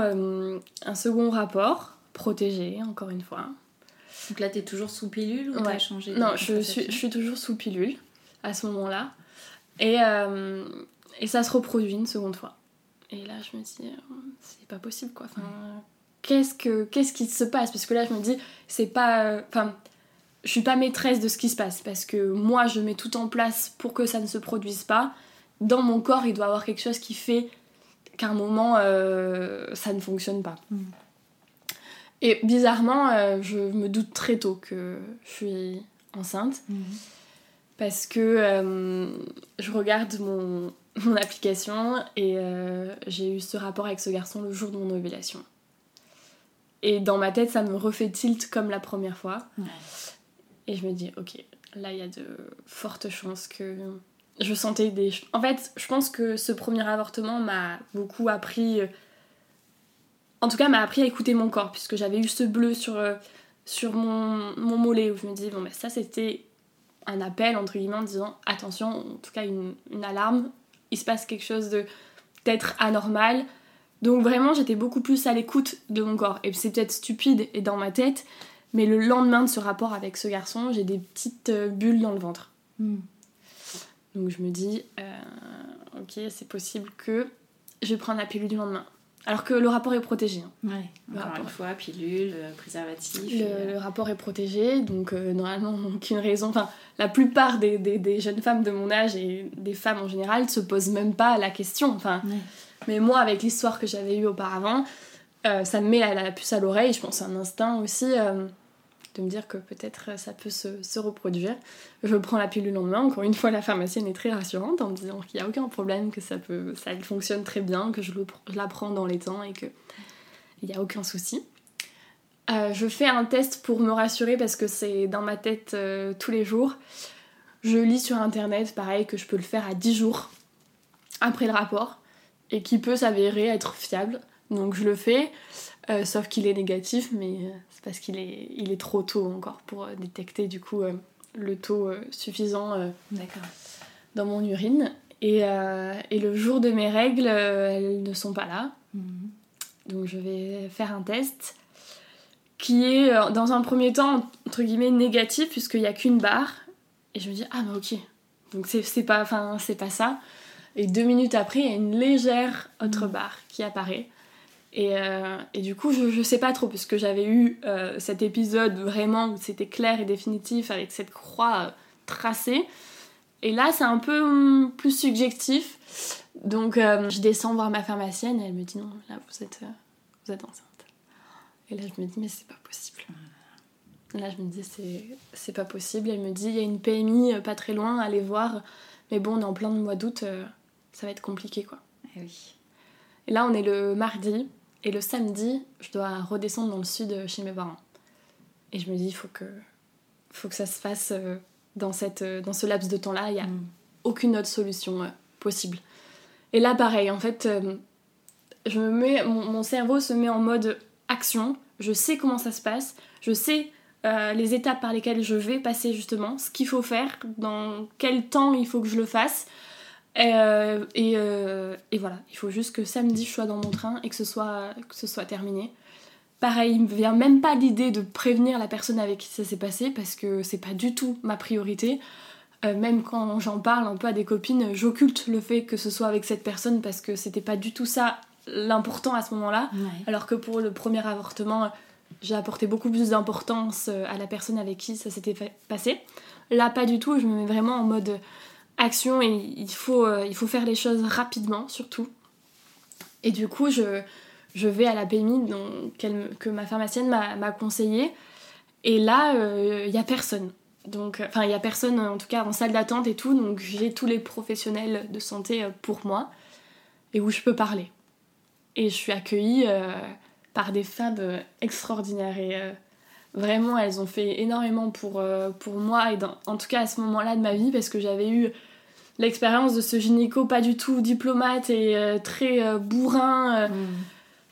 un second rapport protégé encore une fois. Donc là t'es toujours sous pilule ou t'as changé Non, je suis, je suis toujours sous pilule à ce moment-là. Et et ça se reproduit une seconde fois. Et là, je me dis, euh, c'est pas possible quoi. Enfin, qu'est-ce, que, qu'est-ce qui se passe? Parce que là, je me dis, c'est pas. Euh, enfin, je suis pas maîtresse de ce qui se passe. Parce que moi, je mets tout en place pour que ça ne se produise pas. Dans mon corps, il doit y avoir quelque chose qui fait qu'à un moment, euh, ça ne fonctionne pas. Mm. Et bizarrement, je me doute très tôt que je suis enceinte. Mm. Parce que je regarde mon, mon application et euh, j'ai eu ce rapport avec ce garçon le jour de mon ovulation. Et dans ma tête, ça me refait tilt comme la première fois. Et je me dis, ok, là il y a de fortes chances que je sentais des. En fait, je pense que ce premier avortement m'a beaucoup appris. Euh, en tout cas, m'a appris à écouter mon corps, puisque j'avais eu ce bleu sur, euh, sur mon, mon mollet où je me dis, bon, ben ça c'était un appel, entre guillemets, en disant attention, en tout cas une, une alarme, il se passe quelque chose de peut-être anormal. Donc vraiment, j'étais beaucoup plus à l'écoute de mon corps. Et c'est peut-être stupide et dans ma tête, mais le lendemain de ce rapport avec ce garçon, j'ai des petites euh, bulles dans le ventre. Hmm. Donc je me dis, euh, ok, c'est possible que je vais prendre la pilule du lendemain. Alors que le rapport est protégé. Hein. Ouais, encore une fois, pilule, euh, préservatif. Le, rapport est protégé, donc euh, normalement, aucune raison. Enfin, la plupart des, des, jeunes femmes de mon âge et des femmes en général ne se posent même pas la question. Enfin, Mais moi, avec l'histoire que j'avais eue auparavant, euh, ça me met la, la puce à l'oreille. Je pense un instinct aussi de me dire que peut-être ça peut se, reproduire. Je prends la pilule le lendemain. Encore une fois, la pharmacienne est très rassurante en me disant qu'il n'y a aucun problème, que ça, peut, ça fonctionne très bien, que je, la prends dans les temps et qu'il n'y a aucun souci. Euh, je fais un test pour me rassurer parce que c'est dans ma tête euh, tous les jours. Je lis sur internet, pareil, que je peux le faire à 10 jours après le rapport et qui peut s'avérer être fiable. Donc je le fais. Euh, sauf qu'il est négatif, mais euh, c'est parce qu'il est, il est trop tôt encore pour euh, détecter du coup le taux suffisant dans mon urine. Et, et, le jour de mes règles, elles ne sont pas là. Mhm. Donc je vais faire un test qui est dans un premier temps entre guillemets négatif puisqu'il n'y a qu'une barre. Et je me dis ah mais ok. Donc c'est pas, enfin, c'est pas ça. Et deux minutes après, il y a une légère autre barre qui apparaît. Et, euh, et, du coup, je, je sais pas trop, puisque j'avais eu euh, cet épisode vraiment où c'était clair et définitif avec cette croix euh, tracée. Et là, c'est un peu hum, plus subjectif. Donc, je descends voir ma pharmacienne et elle me dit non, là, vous êtes, vous êtes enceinte. Et là, je me dis, mais c'est pas possible. Là, je me dis, c'est pas possible. Elle me dit, il y a une PMI pas très loin, allez voir. Mais bon, on est en plein mois d'août, ça va être compliqué, quoi. Et oui. Et là, on est le mardi. Et le samedi, je dois redescendre dans le sud chez mes parents. Et je me dis, il faut que, faut que ça se fasse euh, dans, cette, euh, dans ce laps de temps-là. Il n'y a Mm. aucune autre solution euh, possible. Et là, pareil, en fait, je me mets, mon, mon cerveau se met en mode action. Je sais comment ça se passe. Je sais les étapes par lesquelles je vais passer, justement. Ce qu'il faut faire, dans quel temps il faut que je le fasse. Euh, et, euh, et, voilà, il faut juste que samedi je sois dans mon train et que ce soit, que ce soit terminé. Pareil, il me vient même pas l'idée de prévenir la personne avec qui ça s'est passé parce que c'est pas du tout ma priorité. Euh, même quand j'en parle un peu à des copines, j'occulte le fait que ce soit avec cette personne parce que c'était pas du tout ça l'important à ce moment-là. Ouais. Alors que pour le premier avortement, j'ai apporté beaucoup plus d'importance à la personne avec qui ça s'était passé. Là, pas du tout, je me mets vraiment en mode action et il faut, euh, il faut faire les choses rapidement surtout. Et du coup, je, je vais à la PMI donc, que ma pharmacienne m'a conseillé. Et là, il euh, n'y a personne. Donc, enfin, il n'y a personne en tout cas en salle d'attente et tout. Donc, j'ai tous les professionnels de santé euh, pour moi et où je peux parler. Et je suis accueillie euh, par des femmes extraordinaires et vraiment, elles ont fait énormément pour, pour moi et en tout cas à ce moment-là de ma vie parce que j'avais eu l'expérience de ce gynéco pas du tout diplomate et euh, très euh, bourrin, euh, Mm.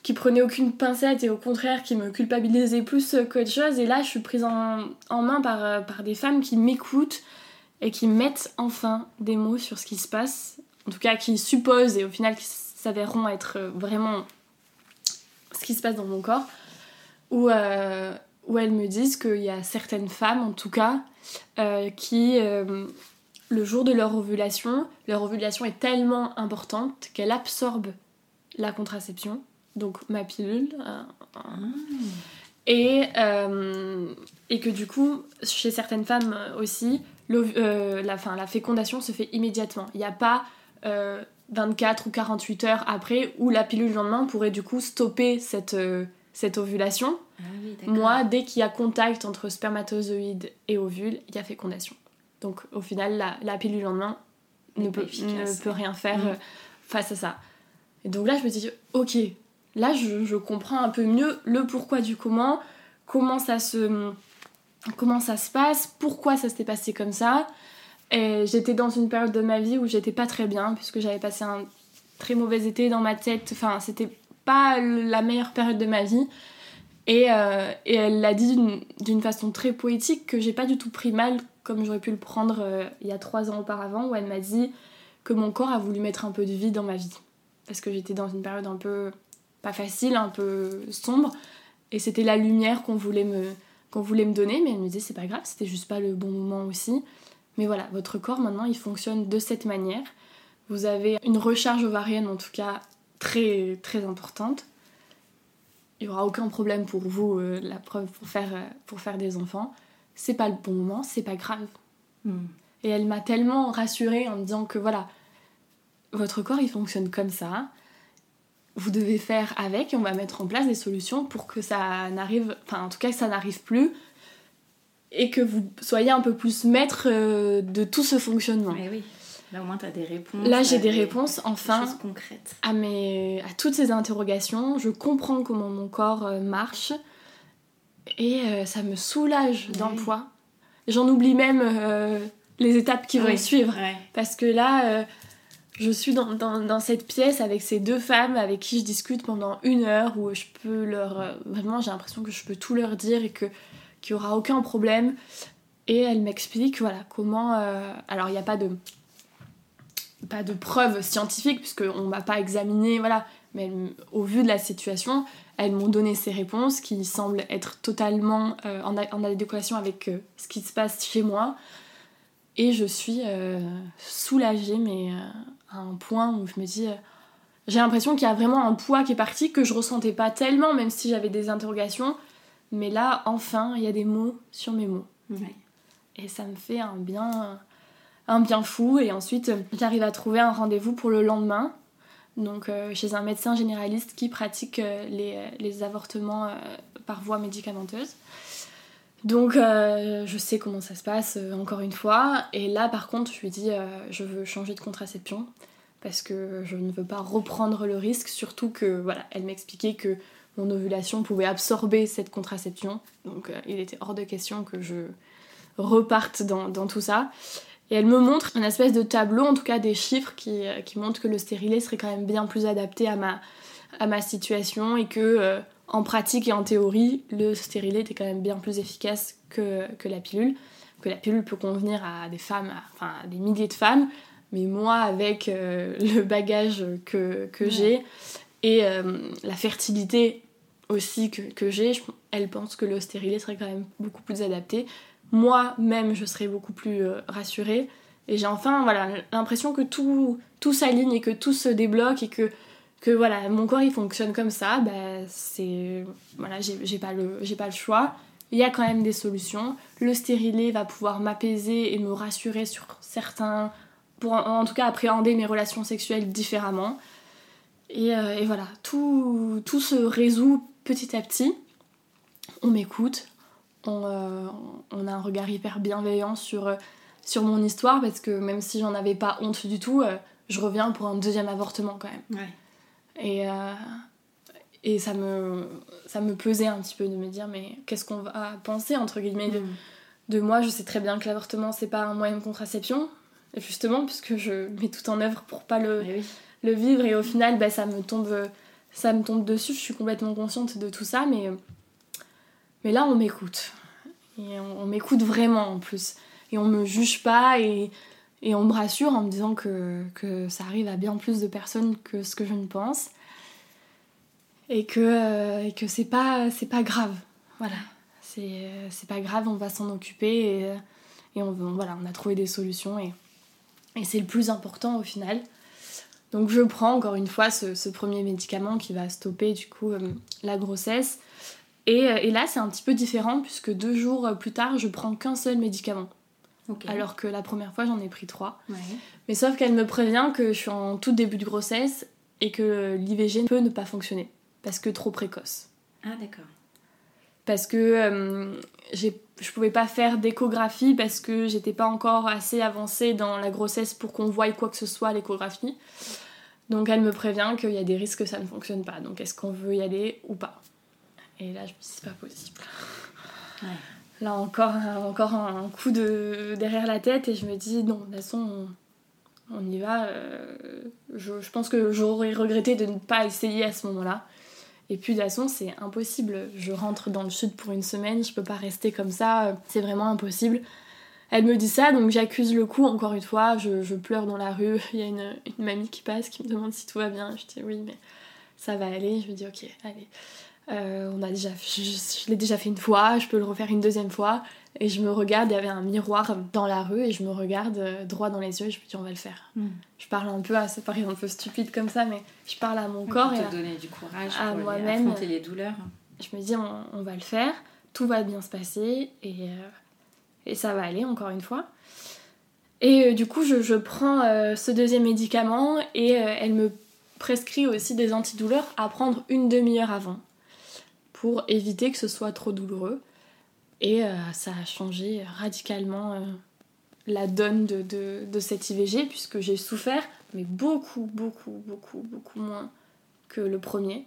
qui prenait aucune pincette et au contraire qui me culpabilisait plus qu'autre chose. Et là, je suis prise en, en main par, par des femmes qui m'écoutent et qui mettent enfin des mots sur ce qui se passe. En tout cas, qui supposent et au final qui s'avéreront être vraiment ce qui se passe dans mon corps. Où, où elles me disent qu'il y a certaines femmes, en tout cas, qui le jour de leur ovulation, leur ovulation est tellement importante qu'elle absorbe la contraception, donc ma pilule, euh, et, euh, et que du coup, chez certaines femmes aussi, euh, la, fin, la fécondation se fait immédiatement. Il n'y a pas 24 ou 48 heures après où la pilule le lendemain pourrait du coup stopper cette, cette ovulation. Ah oui, Moi, dès qu'il y a contact entre spermatozoïde et ovule, il y a fécondation. Donc au final, la, la pilule le lendemain ne peut, ne peut, rien faire Mmh. euh, face à ça. Et donc là, je me dis, ok, là, je, je, comprends un peu mieux le pourquoi du comment, comment ça se, comment ça se passe, pourquoi ça s'était passé comme ça. Et j'étais dans une période de ma vie où j'étais pas très bien, puisque j'avais passé un très mauvais été dans ma tête. Enfin, c'était pas la meilleure période de ma vie. Et, euh, et elle l'a dit d'une façon très poétique que j'ai pas du tout pris mal comme j'aurais pu le prendre euh, il y a trois ans auparavant, où elle m'a dit que mon corps a voulu mettre un peu de vie dans ma vie. Parce que j'étais dans une période un peu pas facile, un peu sombre, et c'était la lumière qu'on voulait, me, voulait me donner, mais elle me disait c'est pas grave, c'était juste pas le bon moment aussi. Mais voilà, votre corps maintenant il fonctionne de cette manière. Vous avez une recharge ovarienne en tout cas très très importante. Il n'y aura aucun problème pour vous, euh, la preuve, pour faire, euh, pour faire des enfants c'est pas le bon moment, c'est pas grave. Mm. Et elle m'a tellement rassurée en me disant que voilà, votre corps il fonctionne comme ça, vous devez faire avec et on va mettre en place des solutions pour que ça n'arrive, enfin en tout cas que ça n'arrive plus et que vous soyez un peu plus maître euh, de tout ce fonctionnement. Mais oui. Là au moins t'as des réponses. Là j'ai des réponses enfin des concrètes. À, mes, à toutes ces interrogations. Je comprends comment mon corps euh, marche et euh, ça me soulage Ouais. d'un poids. J'en oublie même euh, les étapes qui vont suivre. Ouais. Parce que là, euh, je suis dans, dans, dans cette pièce avec ces deux femmes avec qui je discute pendant une heure où je peux leur. vraiment, j'ai l'impression que je peux tout leur dire et que qu'il n'y aura aucun problème. Et elles m'expliquent voilà, comment. alors, il n'y a pas de pas de preuves scientifiques, puisqu'on m'a pas examiné, voilà. Mais au vu de la situation, elles m'ont donné ces réponses qui semblent être totalement euh, en, adéquation avec euh, ce qui se passe chez moi. Et je suis euh, soulagée, mais à un point où je me dis. j'ai l'impression qu'il y a vraiment un poids qui est parti que je ressentais pas tellement, même si j'avais des interrogations. Mais là, enfin, il y a des mots sur mes mots. Et ça me fait un bien, un bien fou. Et ensuite, j'arrive à trouver un rendez-vous pour le lendemain donc euh, chez un médecin généraliste qui pratique euh, les, avortements euh, par voie médicamenteuse. Donc je sais comment ça se passe encore une fois. Et là par contre je lui dis je veux changer de contraception parce que je ne veux pas reprendre le risque, surtout que voilà, elle m'expliquait que mon ovulation pouvait absorber cette contraception. Donc il était hors de question que je reparte dans tout ça. Et elle me montre une espèce de tableau, en tout cas des chiffres qui, euh, qui montrent que le stérilet serait quand même bien plus adapté à ma, à ma situation et que euh, en pratique et en théorie, le stérilet était quand même bien plus efficace que, que, la pilule. Que la pilule peut convenir à des femmes, enfin à des milliers de femmes, mais moi avec euh, le bagage que, que j'ai et la fertilité aussi que, que j'ai, elle pense que le stérilet serait quand même beaucoup plus adapté moi-même je serais beaucoup plus euh, rassurée. Et j'ai enfin voilà, l'impression que tout, tout s'aligne et que tout se débloque et que, que voilà, mon corps il fonctionne comme ça. Bah, c'est. Voilà, j'ai pas, le, pas le choix. Il y a quand même des solutions. Le stérilet va pouvoir m'apaiser et me rassurer sur certains. pour en, tout cas appréhender mes relations sexuelles différemment. Et, euh, et voilà, tout, tout se résout petit à petit. On m'écoute, euh, on, a un regard hyper bienveillant sur, euh, sur mon histoire parce que même si j'en avais pas honte du tout, euh, je reviens pour un deuxième avortement quand même. Et, et ça, me, ça me pesait un petit peu de me dire mais qu'est-ce qu'on va penser entre guillemets de, mm. de moi? Je sais très bien que l'avortement c'est pas un moyen de contraception, justement, puisque je mets tout en œuvre pour pas le, eh le vivre. Et au final bah, ça, me tombe, ça me tombe dessus, je suis complètement consciente de tout ça mais mais là, on m'écoute. Et on, m'écoute vraiment en plus. Et on me juge pas et, et on me rassure en me disant que, que, ça arrive à bien plus de personnes que ce que je ne pense. Et que, euh, et que c'est pas, pas grave. Voilà. C'est, c'est pas grave, on va s'en occuper et, et on, voilà, on a trouvé des solutions et, et c'est le plus important au final. Donc je prends encore une fois ce, ce premier médicament qui va stopper du coup euh, la grossesse euh, et, là, c'est un petit peu différent puisque deux jours plus tard, je prends qu'un seul médicament. Alors que la première fois, j'en ai pris trois. Mais sauf qu'elle me prévient que je suis en tout début de grossesse et que l'IVG peut ne pas fonctionner parce que trop précoce. Ah, d'accord. Parce que euh, je pouvais pas faire d'échographie parce que j'étais pas encore assez avancée dans la grossesse pour qu'on voie quoi que ce soit à l'échographie. Donc elle me prévient qu'il y a des risques que ça ne fonctionne pas. Donc est-ce qu'on veut y aller ou pas? Et là, je me dis, c'est pas possible. Là, encore, encore un coup de derrière la tête, et je me dis, non, de toute façon, on, y va. Euh, je, je, pense que j'aurais regretté de ne pas essayer à ce moment-là. Et puis, de toute façon, c'est impossible. Je rentre dans le sud pour une semaine, je peux pas rester comme ça, c'est vraiment impossible. Elle me dit ça, donc j'accuse le coup encore une fois. Je, je, pleure dans la rue. Il y a une, une mamie qui passe qui me demande si tout va bien. Je dis oui, mais ça va aller. Je me dis ok, allez. Euh, on a déjà, je, l'ai déjà fait une fois, je peux le refaire une deuxième fois. Et je me regarde, il y avait un miroir dans la rue et je me regarde euh, droit dans les yeux et je me dis on va le faire. Hmm. Je parle un peu, à, ça paraît un peu stupide comme ça, mais je parle à mon corps et à, donner du courage à moi-même. affronter les douleurs. Je me dis on, va le faire, tout va bien se passer et, euh, et ça va aller encore une fois. Et du coup je, je prends ce deuxième médicament et elle me prescrit aussi des antidouleurs à prendre une demi-heure avant pour éviter que ce soit trop douloureux. Et euh, ça a changé radicalement euh, la donne de, de, de, cette IVG puisque j'ai souffert, mais beaucoup, beaucoup, beaucoup, beaucoup moins que le premier.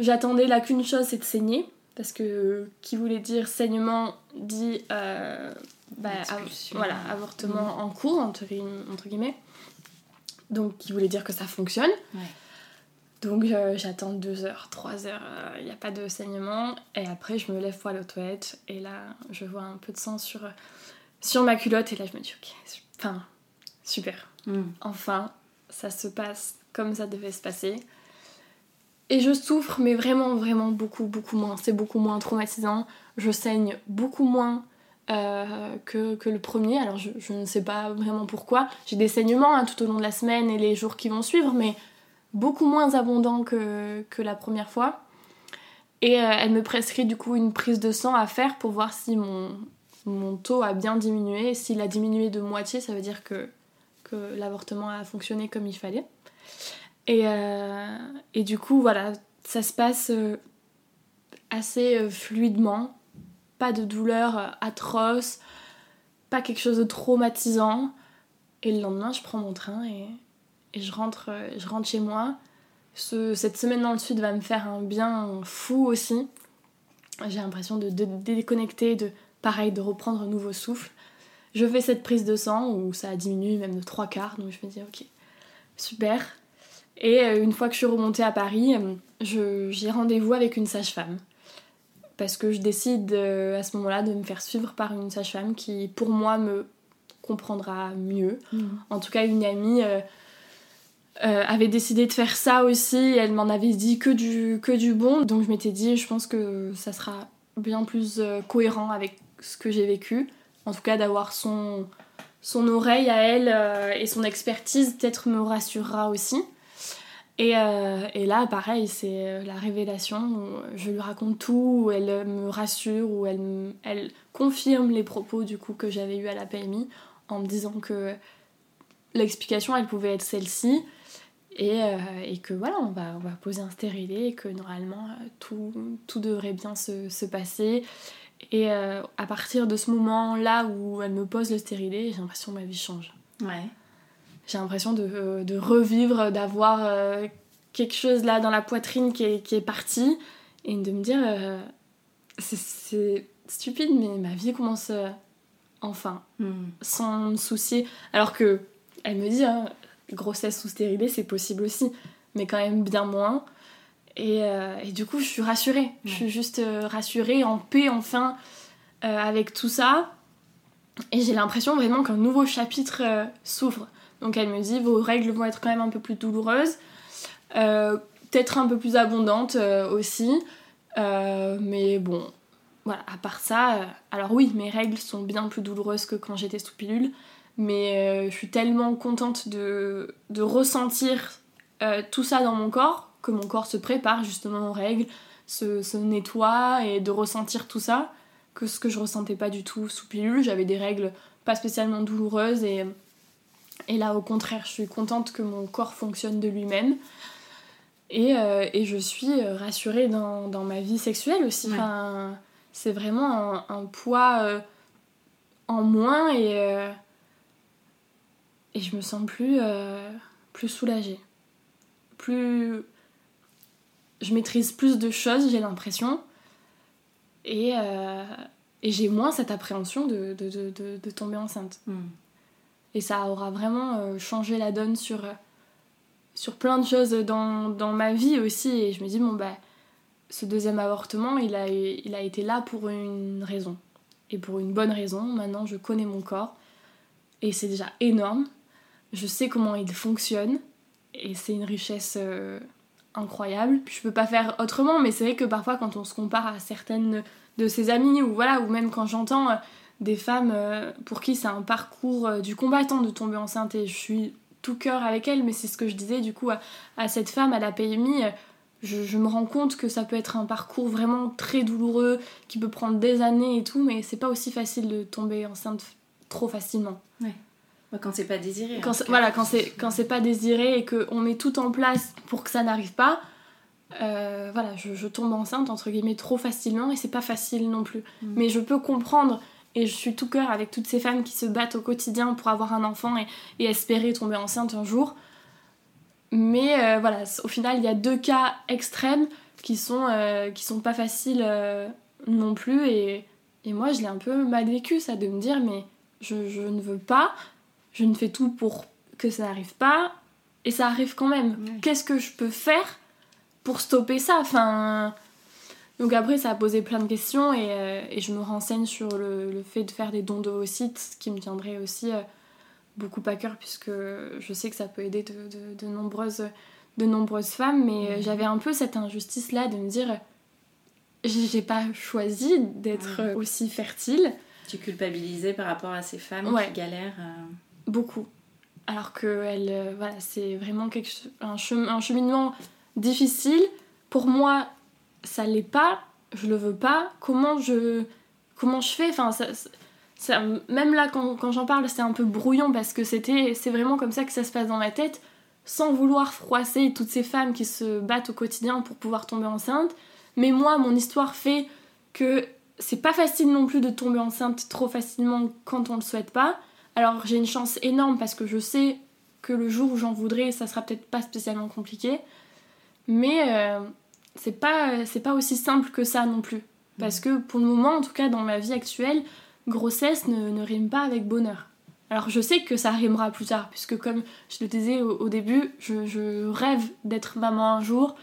J'attendais là qu'une chose, c'est de saigner, parce que qui voulait dire saignement dit euh, bah, voilà, avortement en cours, entre, entre, guillemets. Donc qui voulait dire que ça fonctionne. Donc euh, j'attends 2 heures, 3 heures, il euh, n'y a pas de saignement. Et après, je me lève pour aller aux toilettes. Et là, je vois un peu de sang sur, sur ma culotte. Et là, je me dis, ok, enfin, super. Hmm. Enfin, ça se passe comme ça devait se passer. Et je souffre, mais vraiment, vraiment beaucoup, beaucoup moins. C'est beaucoup moins traumatisant. Je saigne beaucoup moins euh, que, le premier. Alors, je, ne sais pas vraiment pourquoi. J'ai des saignements hein, tout au long de la semaine et les jours qui vont suivre, mais beaucoup moins abondants que, la première fois. Et euh, elle me prescrit du coup une prise de sang à faire pour voir si mon, mon taux a bien diminué. S'il a diminué de moitié, ça veut dire que, l'avortement a fonctionné comme il fallait. Et, euh, et du coup, voilà, ça se passe euh, assez fluidement. Pas de douleur atroce, pas quelque chose de traumatisant. Et le lendemain, je prends mon train et, et je, rentre, je rentre chez moi. Ce, cette semaine dans le sud va me faire un bien fou aussi. J'ai l'impression de, de, déconnecter, de pareil, de reprendre un nouveau souffle. Je fais cette prise de sang où ça a diminué même de trois quarts, donc je me dis ok, super. Et euh, une fois que je suis remontée à Paris, euh, j'ai rendez-vous avec une sage-femme. Parce que je décide euh, à ce moment-là de me faire suivre par une sage-femme qui, pour moi, me comprendra mieux. Mm. En tout cas, une amie avait décidé de faire ça aussi. Elle m'en avait dit que du, que du bon. Donc je m'étais dit, je pense que ça sera bien plus cohérent avec ce que j'ai vécu. En tout cas, d'avoir son, son oreille à elle et son expertise peut-être me rassurera aussi. Euh, et, là, pareil, c'est euh, la révélation. je lui raconte tout, où elle me rassure, où elle, elle confirme les propos du coup que j'avais eu à la PMI en me disant que l'explication, elle pouvait être celle-ci. Et, euh, et, que voilà, on va, on va poser un stérilet et que normalement tout, tout devrait bien se, se passer. Et à partir de ce moment-là où elle me pose le stérilet, j'ai l'impression que ma vie change. Ouais j'ai l'impression de, euh, de, revivre, d'avoir euh, quelque chose là dans la poitrine qui est, qui est parti et de me dire euh, c'est stupide mais ma vie commence enfin hmm. sans me soucier alors que elle me dit hein, grossesse sous stérilée c'est possible aussi mais quand même bien moins. Et, et du coup je suis rassurée. Je suis juste rassurée en paix enfin avec tout ça. Et j'ai l'impression vraiment qu'un nouveau chapitre s'ouvre. Donc elle me dit vos règles vont être quand même un peu plus douloureuses, euh, peut-être un peu plus abondantes euh, aussi. Euh, mais bon, voilà, à part ça, alors oui, mes règles sont bien plus douloureuses que quand j'étais sous pilule, mais je suis tellement contente de, de ressentir tout ça dans mon corps, que mon corps se prépare justement aux règles, se, se, nettoie et de ressentir tout ça, que ce que je ressentais pas du tout sous pilule. J'avais des règles pas spécialement douloureuses et et là, au contraire, je suis contente que mon corps fonctionne de lui-même. Et, euh, et, je suis euh, rassurée dans, dans, ma vie sexuelle aussi. Enfin, c'est vraiment un, poids euh, en moins et, et je me sens plus, plus soulagée. Plus. Je maîtrise plus de choses, j'ai l'impression. Et, et j'ai moins cette appréhension de, de, de, de tomber enceinte. Hmm. Et ça aura vraiment euh, changé la donne sur, euh, sur plein de choses dans, dans, ma vie aussi. Et je me dis, bon, bah, ce deuxième avortement, il a, il a été là pour une raison. Et pour une bonne raison. Maintenant, je connais mon corps. Et c'est déjà énorme. Je sais comment il fonctionne. Et c'est une richesse euh, incroyable. Je peux pas faire autrement, mais c'est vrai que parfois, quand on se compare à certaines de ses amies, ou voilà, ou même quand j'entends des femmes euh, pour qui c'est un parcours euh, du combattant de tomber enceinte et je suis tout cœur avec elle, mais c'est ce que je disais du coup à, cette femme à la PMI. Je, me rends compte que ça peut être un parcours vraiment très douloureux, qui peut prendre des années et tout, mais c'est pas aussi facile de tomber enceinte trop facilement. Quand c'est pas désiré. Quand voilà, quand c'est quand c'est pas désiré et qu'on met tout en place pour que ça n'arrive pas, euh, voilà, je, tombe enceinte entre guillemets trop facilement et c'est pas facile non plus. Mm. Mais je peux comprendre et je suis tout cœur avec toutes ces femmes qui se battent au quotidien pour avoir un enfant et, espérer tomber enceinte un jour. Mais euh, voilà, au final, il y a deux cas extrêmes qui sont, euh, qui sont pas faciles non plus. Et, et moi, je l'ai un peu mal vécu, ça, de me dire, mais je, je, ne veux pas, je ne fais tout pour que ça n'arrive pas, et ça arrive quand même. Qu'est-ce que je peux faire pour stopper ça? Enfin, donc après, ça a posé plein de questions et, euh, je me renseigne sur le, fait de faire des dons d'ovocytes, ce qui me tiendrait aussi euh, beaucoup à cœur puisque je sais que ça peut aider de, nombreuses, de nombreuses femmes, mais mhm. j'avais un peu cette injustice-là de me dire j'ai pas choisi d'être aussi fertile. Tu culpabilisais par rapport à ces femmes qui galèrent euh. Beaucoup. Alors que elle, voilà, c'est vraiment quelque, un, un cheminement difficile. Pour moi, ça l'est pas, je le veux pas. Comment je, comment je fais? Enfin, ça, Même là, quand, quand j'en parle, c'est un peu brouillon parce que c'était, c'est vraiment comme ça que ça se passe dans ma tête, sans vouloir froisser toutes ces femmes qui se battent au quotidien pour pouvoir tomber enceinte. Mais moi, mon histoire fait que c'est pas facile non plus de tomber enceinte trop facilement quand on le souhaite pas. Alors j'ai une chance énorme parce que je sais que le jour où j'en voudrais, ça sera peut-être pas spécialement compliqué. Mais euh, c'est pas, pas aussi simple que ça non plus. Parce que pour le moment, en tout cas dans ma vie actuelle, grossesse ne, ne rime pas avec bonheur. Alors je sais que ça rimera plus tard, puisque comme je le disais au, début, je, je rêve d'être maman un jour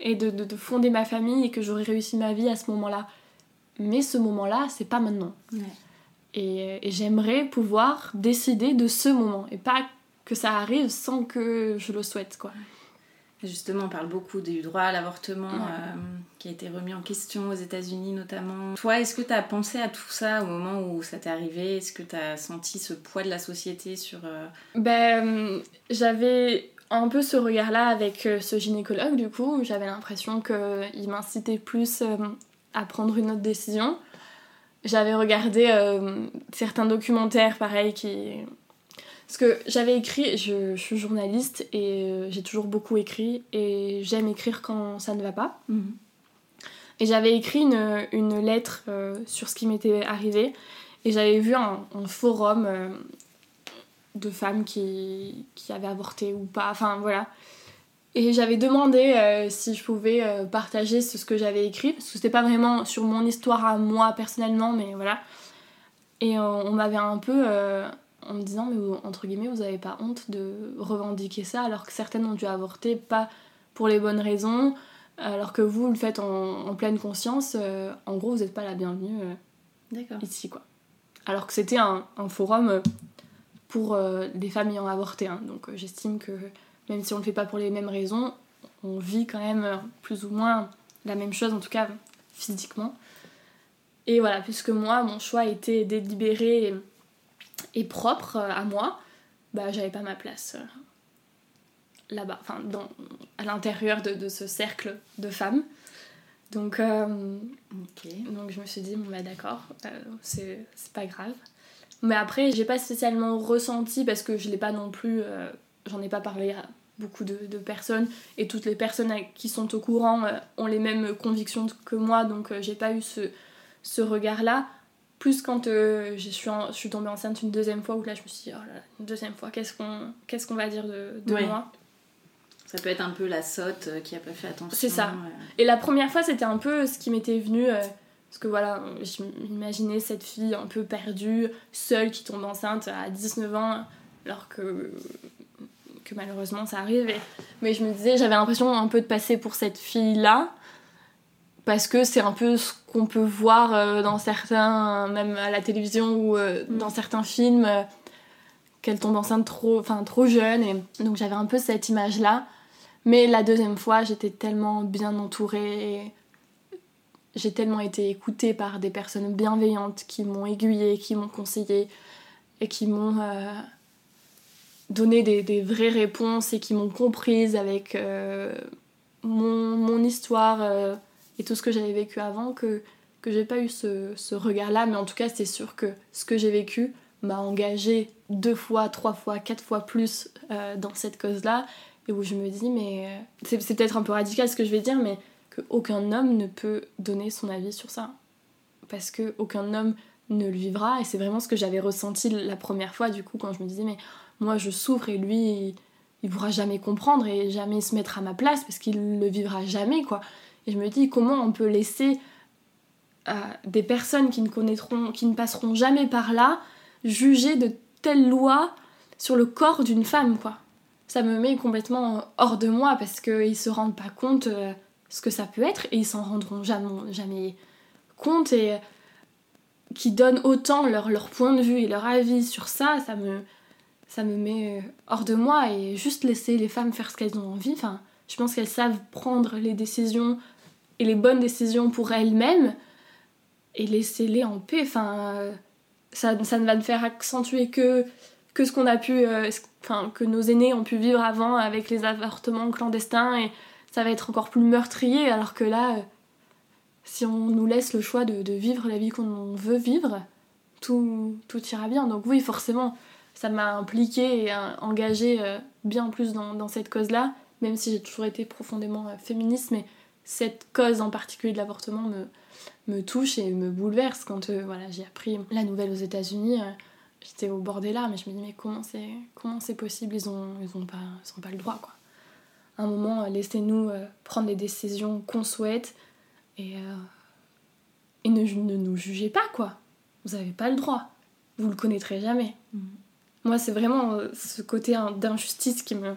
et de, de, fonder ma famille et que j'aurai réussi ma vie à ce moment-là. Mais ce moment-là, c'est pas maintenant. Et, et j'aimerais pouvoir décider de ce moment et pas que ça arrive sans que je le souhaite, quoi. Justement, on parle beaucoup du droit à l'avortement euh, qui a été remis en question aux États-Unis notamment. Toi, est-ce que tu as pensé à tout ça au moment où ça t'est arrivé? Est-ce que tu as senti ce poids de la société sur... Euh, ben, j'avais un peu ce regard-là avec euh, ce gynécologue du coup. J'avais l'impression qu'il m'incitait plus à prendre une autre décision. J'avais regardé certains documentaires, pareil, qui parce que j'avais écrit, je, suis journaliste et euh, j'ai toujours beaucoup écrit et j'aime écrire quand ça ne va pas. Mhm. Et j'avais écrit une, une lettre euh, sur ce qui m'était arrivé et j'avais vu un, forum euh, de femmes qui, qui, avaient avorté ou pas, enfin voilà. Et j'avais demandé si je pouvais partager ce, ce que j'avais écrit, parce que c'était pas vraiment sur mon histoire à moi personnellement, mais voilà. Et on m'avait un peu en me disant mais entre guillemets vous n'avez pas honte de revendiquer ça alors que certaines ont dû avorter pas pour les bonnes raisons alors que vous le faites en, pleine conscience euh, en gros vous n'êtes pas la bienvenue euh, ici quoi alors que c'était un, forum euh, pour des familles ayant avorté hein. donc j'estime que même si on ne le fait pas pour les mêmes raisons on vit quand même plus ou moins la même chose en tout cas physiquement et voilà puisque moi mon choix était délibéré et propre euh, à moi, bah j'avais pas ma place euh, là-bas, enfin dans, à l'intérieur de, ce cercle de femmes. Donc, euh, donc je me suis dit, bon bah d'accord, c'est pas grave. Mais après, j'ai pas spécialement ressenti parce que je l'ai pas non plus, j'en ai pas parlé à beaucoup de, personnes et toutes les personnes qui sont au courant ont les mêmes convictions que moi, donc j'ai pas eu ce, ce regard-là. Plus quand euh, je, suis je suis tombée enceinte une deuxième fois, où là je me suis dit, oh là, une deuxième fois, qu'est-ce qu'on qu'est-ce qu'on va dire de, de moi? Ça peut être un peu la sotte euh, qui a pas fait attention. C'est ça. Et la première fois, c'était un peu ce qui m'était venu. Euh, parce que voilà, j'imaginais cette fille un peu perdue, seule, qui tombe enceinte à 19 ans, alors que, que malheureusement ça arrive. mais je me disais, j'avais l'impression un peu de passer pour cette fille-là parce que c'est un peu ce qu'on peut voir euh, dans certains, même à la télévision ou euh, mm. dans certains films, euh, qu'elle tombe enceinte trop, enfin trop jeune. Et donc j'avais un peu cette image-là. Mais la deuxième fois, j'étais tellement bien entourée. J'ai tellement été écoutée par des personnes bienveillantes qui m'ont aiguillée, qui m'ont conseillée et qui m'ont donné des, vraies réponses et qui m'ont comprise avec mon, mon, histoire et tout ce que j'avais vécu avant que, que j'ai pas eu ce, ce regard-là. Mais en tout cas, c'est sûr que ce que j'ai vécu m'a engagé deux fois, trois fois, quatre fois plus euh, dans cette cause-là. Et où je me dis, mais euh, c'est, c'est peut-être un peu radical ce que je vais dire, mais qu'aucun homme ne peut donner son avis sur ça. Parce qu'aucun homme ne le vivra. Et c'est vraiment ce que j'avais ressenti la première fois, du coup, quand je me disais, mais moi je souffre et lui, il, pourra jamais comprendre et jamais se mettre à ma place parce qu'il le vivra jamais, quoi. Et je me dis comment on peut laisser euh, des personnes qui ne connaîtront, qui ne passeront jamais par là, juger de telles lois sur le corps d'une femme, quoi? Ça me met complètement hors de moi parce qu'ils se rendent pas compte euh, ce que ça peut être et ils s'en rendront jamais, jamais compte et euh, qui donnent autant leur point de vue et leur avis sur ça, ça me, ça me met hors de moi et juste laisser les femmes faire ce qu'elles ont envie. Enfin, je pense qu'elles savent prendre les décisions et les bonnes décisions pour elles-mêmes et laisser-les en paix. Enfin, ça, ça, ne va ne faire accentuer que, que ce qu'on a pu, euh, que nos aînés ont pu vivre avant avec les avortements clandestins et ça va être encore plus meurtrier alors que là, euh, si on nous laisse le choix de, de vivre la vie qu'on veut vivre, tout, tout, ira bien. Donc oui, forcément, ça m'a impliqué et euh, engagé bien plus dans, cette cause-là, même si j'ai toujours été profondément féministe, mais cette cause en particulier de l'avortement me, touche et me bouleverse quand euh, voilà, j'ai appris la nouvelle aux États-Unis. Euh, j'étais au bord des larmes et je me dis mais comment c'est possible? Ils ont ils ont pas pas le droit quoi. À un moment euh, laissez-nous prendre les décisions qu'on souhaite et et ne, ne, nous jugez pas quoi. Vous avez pas le droit. Vous le connaîtrez jamais. Mm. Moi c'est vraiment ce côté d'injustice qui me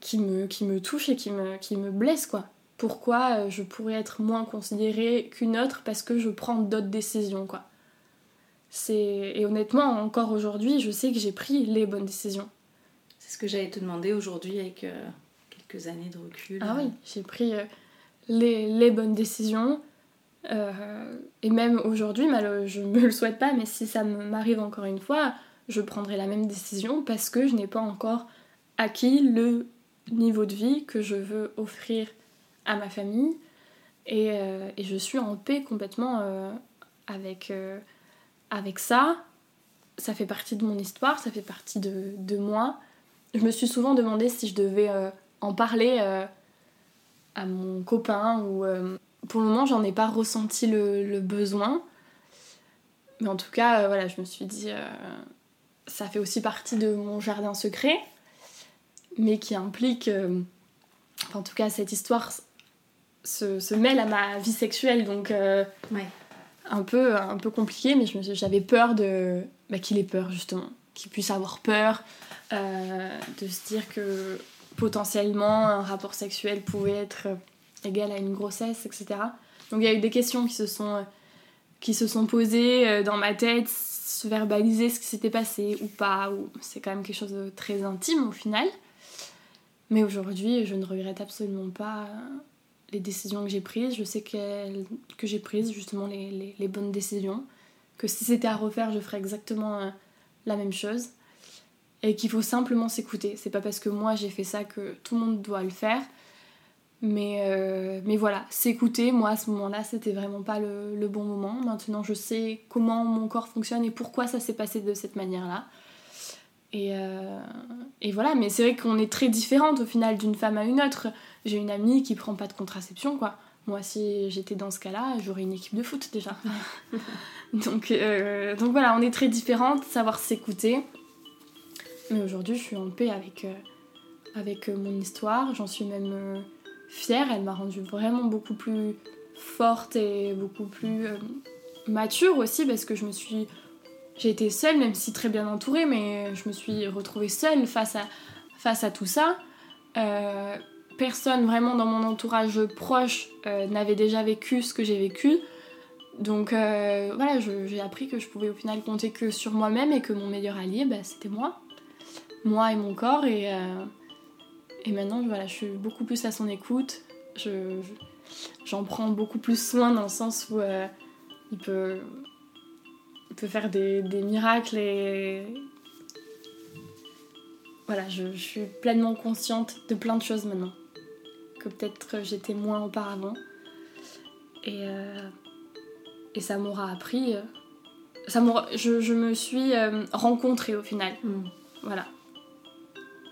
qui me, qui me touche et qui me, qui me blesse quoi pourquoi euh, je pourrais être moins considérée qu'une autre parce que je prends d'autres décisions quoi. C'est et honnêtement encore aujourd'hui, je sais que j'ai pris les bonnes décisions. C'est ce que j'allais te demander aujourd'hui avec euh, quelques années de recul. Ah oui, j'ai pris euh, les, les, bonnes décisions. Et même aujourd'hui, je ne me le souhaite pas, mais si ça m'arrive encore une fois, je prendrai la même décision parce que je n'ai pas encore acquis le niveau de vie que je veux offrir à ma famille et, euh, je suis en paix complètement euh, avec, euh, avec ça. Ça fait partie de mon histoire, ça fait partie de, de moi. Je me suis souvent demandé si je devais en parler à mon copain ou pour le moment j'en ai pas ressenti le, le, besoin. Mais en tout cas, voilà, je me suis dit, ça fait aussi partie de mon jardin secret, mais qui implique, en tout cas, cette histoire se, mêle à ma vie sexuelle, donc euh, un, peu, un peu compliqué, mais j'avais peur de bah, qu'il ait peur justement, qu'il puisse avoir peur, euh, de se dire que potentiellement un rapport sexuel pouvait être égal à une grossesse, etc. Donc il y a eu des questions qui se sont, qui se sont posées euh, dans ma tête, se verbaliser ce qui s'était passé ou pas, ou c'est quand même quelque chose de très intime au final. Mais aujourd'hui, je ne regrette absolument pas les décisions que j'ai prises. Je sais que, que j'ai prises justement les, les, bonnes décisions. Que si c'était à refaire, je ferais exactement euh, la même chose. Et qu'il faut simplement s'écouter. C'est pas parce que moi j'ai fait ça que tout le monde doit le faire. Mais, euh, mais voilà, s'écouter, moi à ce moment-là, c'était vraiment pas le, le, bon moment. Maintenant, je sais comment mon corps fonctionne et pourquoi ça s'est passé de cette manière-là. Et, euh, et, voilà, mais c'est vrai qu'on est très différentes au final d'une femme à une autre. J'ai une amie qui prend pas de contraception, quoi. Moi, si j'étais dans ce cas-là, j'aurais une équipe de foot déjà. donc, euh, donc voilà, on est très différentes, savoir s'écouter. Mais aujourd'hui, je suis en paix avec, avec mon histoire. J'en suis même fière. Elle m'a rendue vraiment beaucoup plus forte et beaucoup plus mature aussi parce que je me suis j'ai été seule, même si très bien entourée, mais je me suis retrouvée seule face à, face à tout ça. Euh, personne vraiment dans mon entourage proche euh, n'avait déjà vécu ce que j'ai vécu. Donc euh, voilà, j'ai appris que je pouvais au final compter que sur moi-même et que mon meilleur allié, bah, c'était moi. Moi et mon corps. Et maintenant, voilà, je suis beaucoup plus à son écoute. J'en prends beaucoup plus soin dans le sens où il peut peut faire des, miracles et voilà, je, suis pleinement consciente de plein de choses maintenant que peut-être j'étais moins auparavant et, euh, et ça m'aura appris euh, ça je, je, me suis euh, rencontrée au final mm. voilà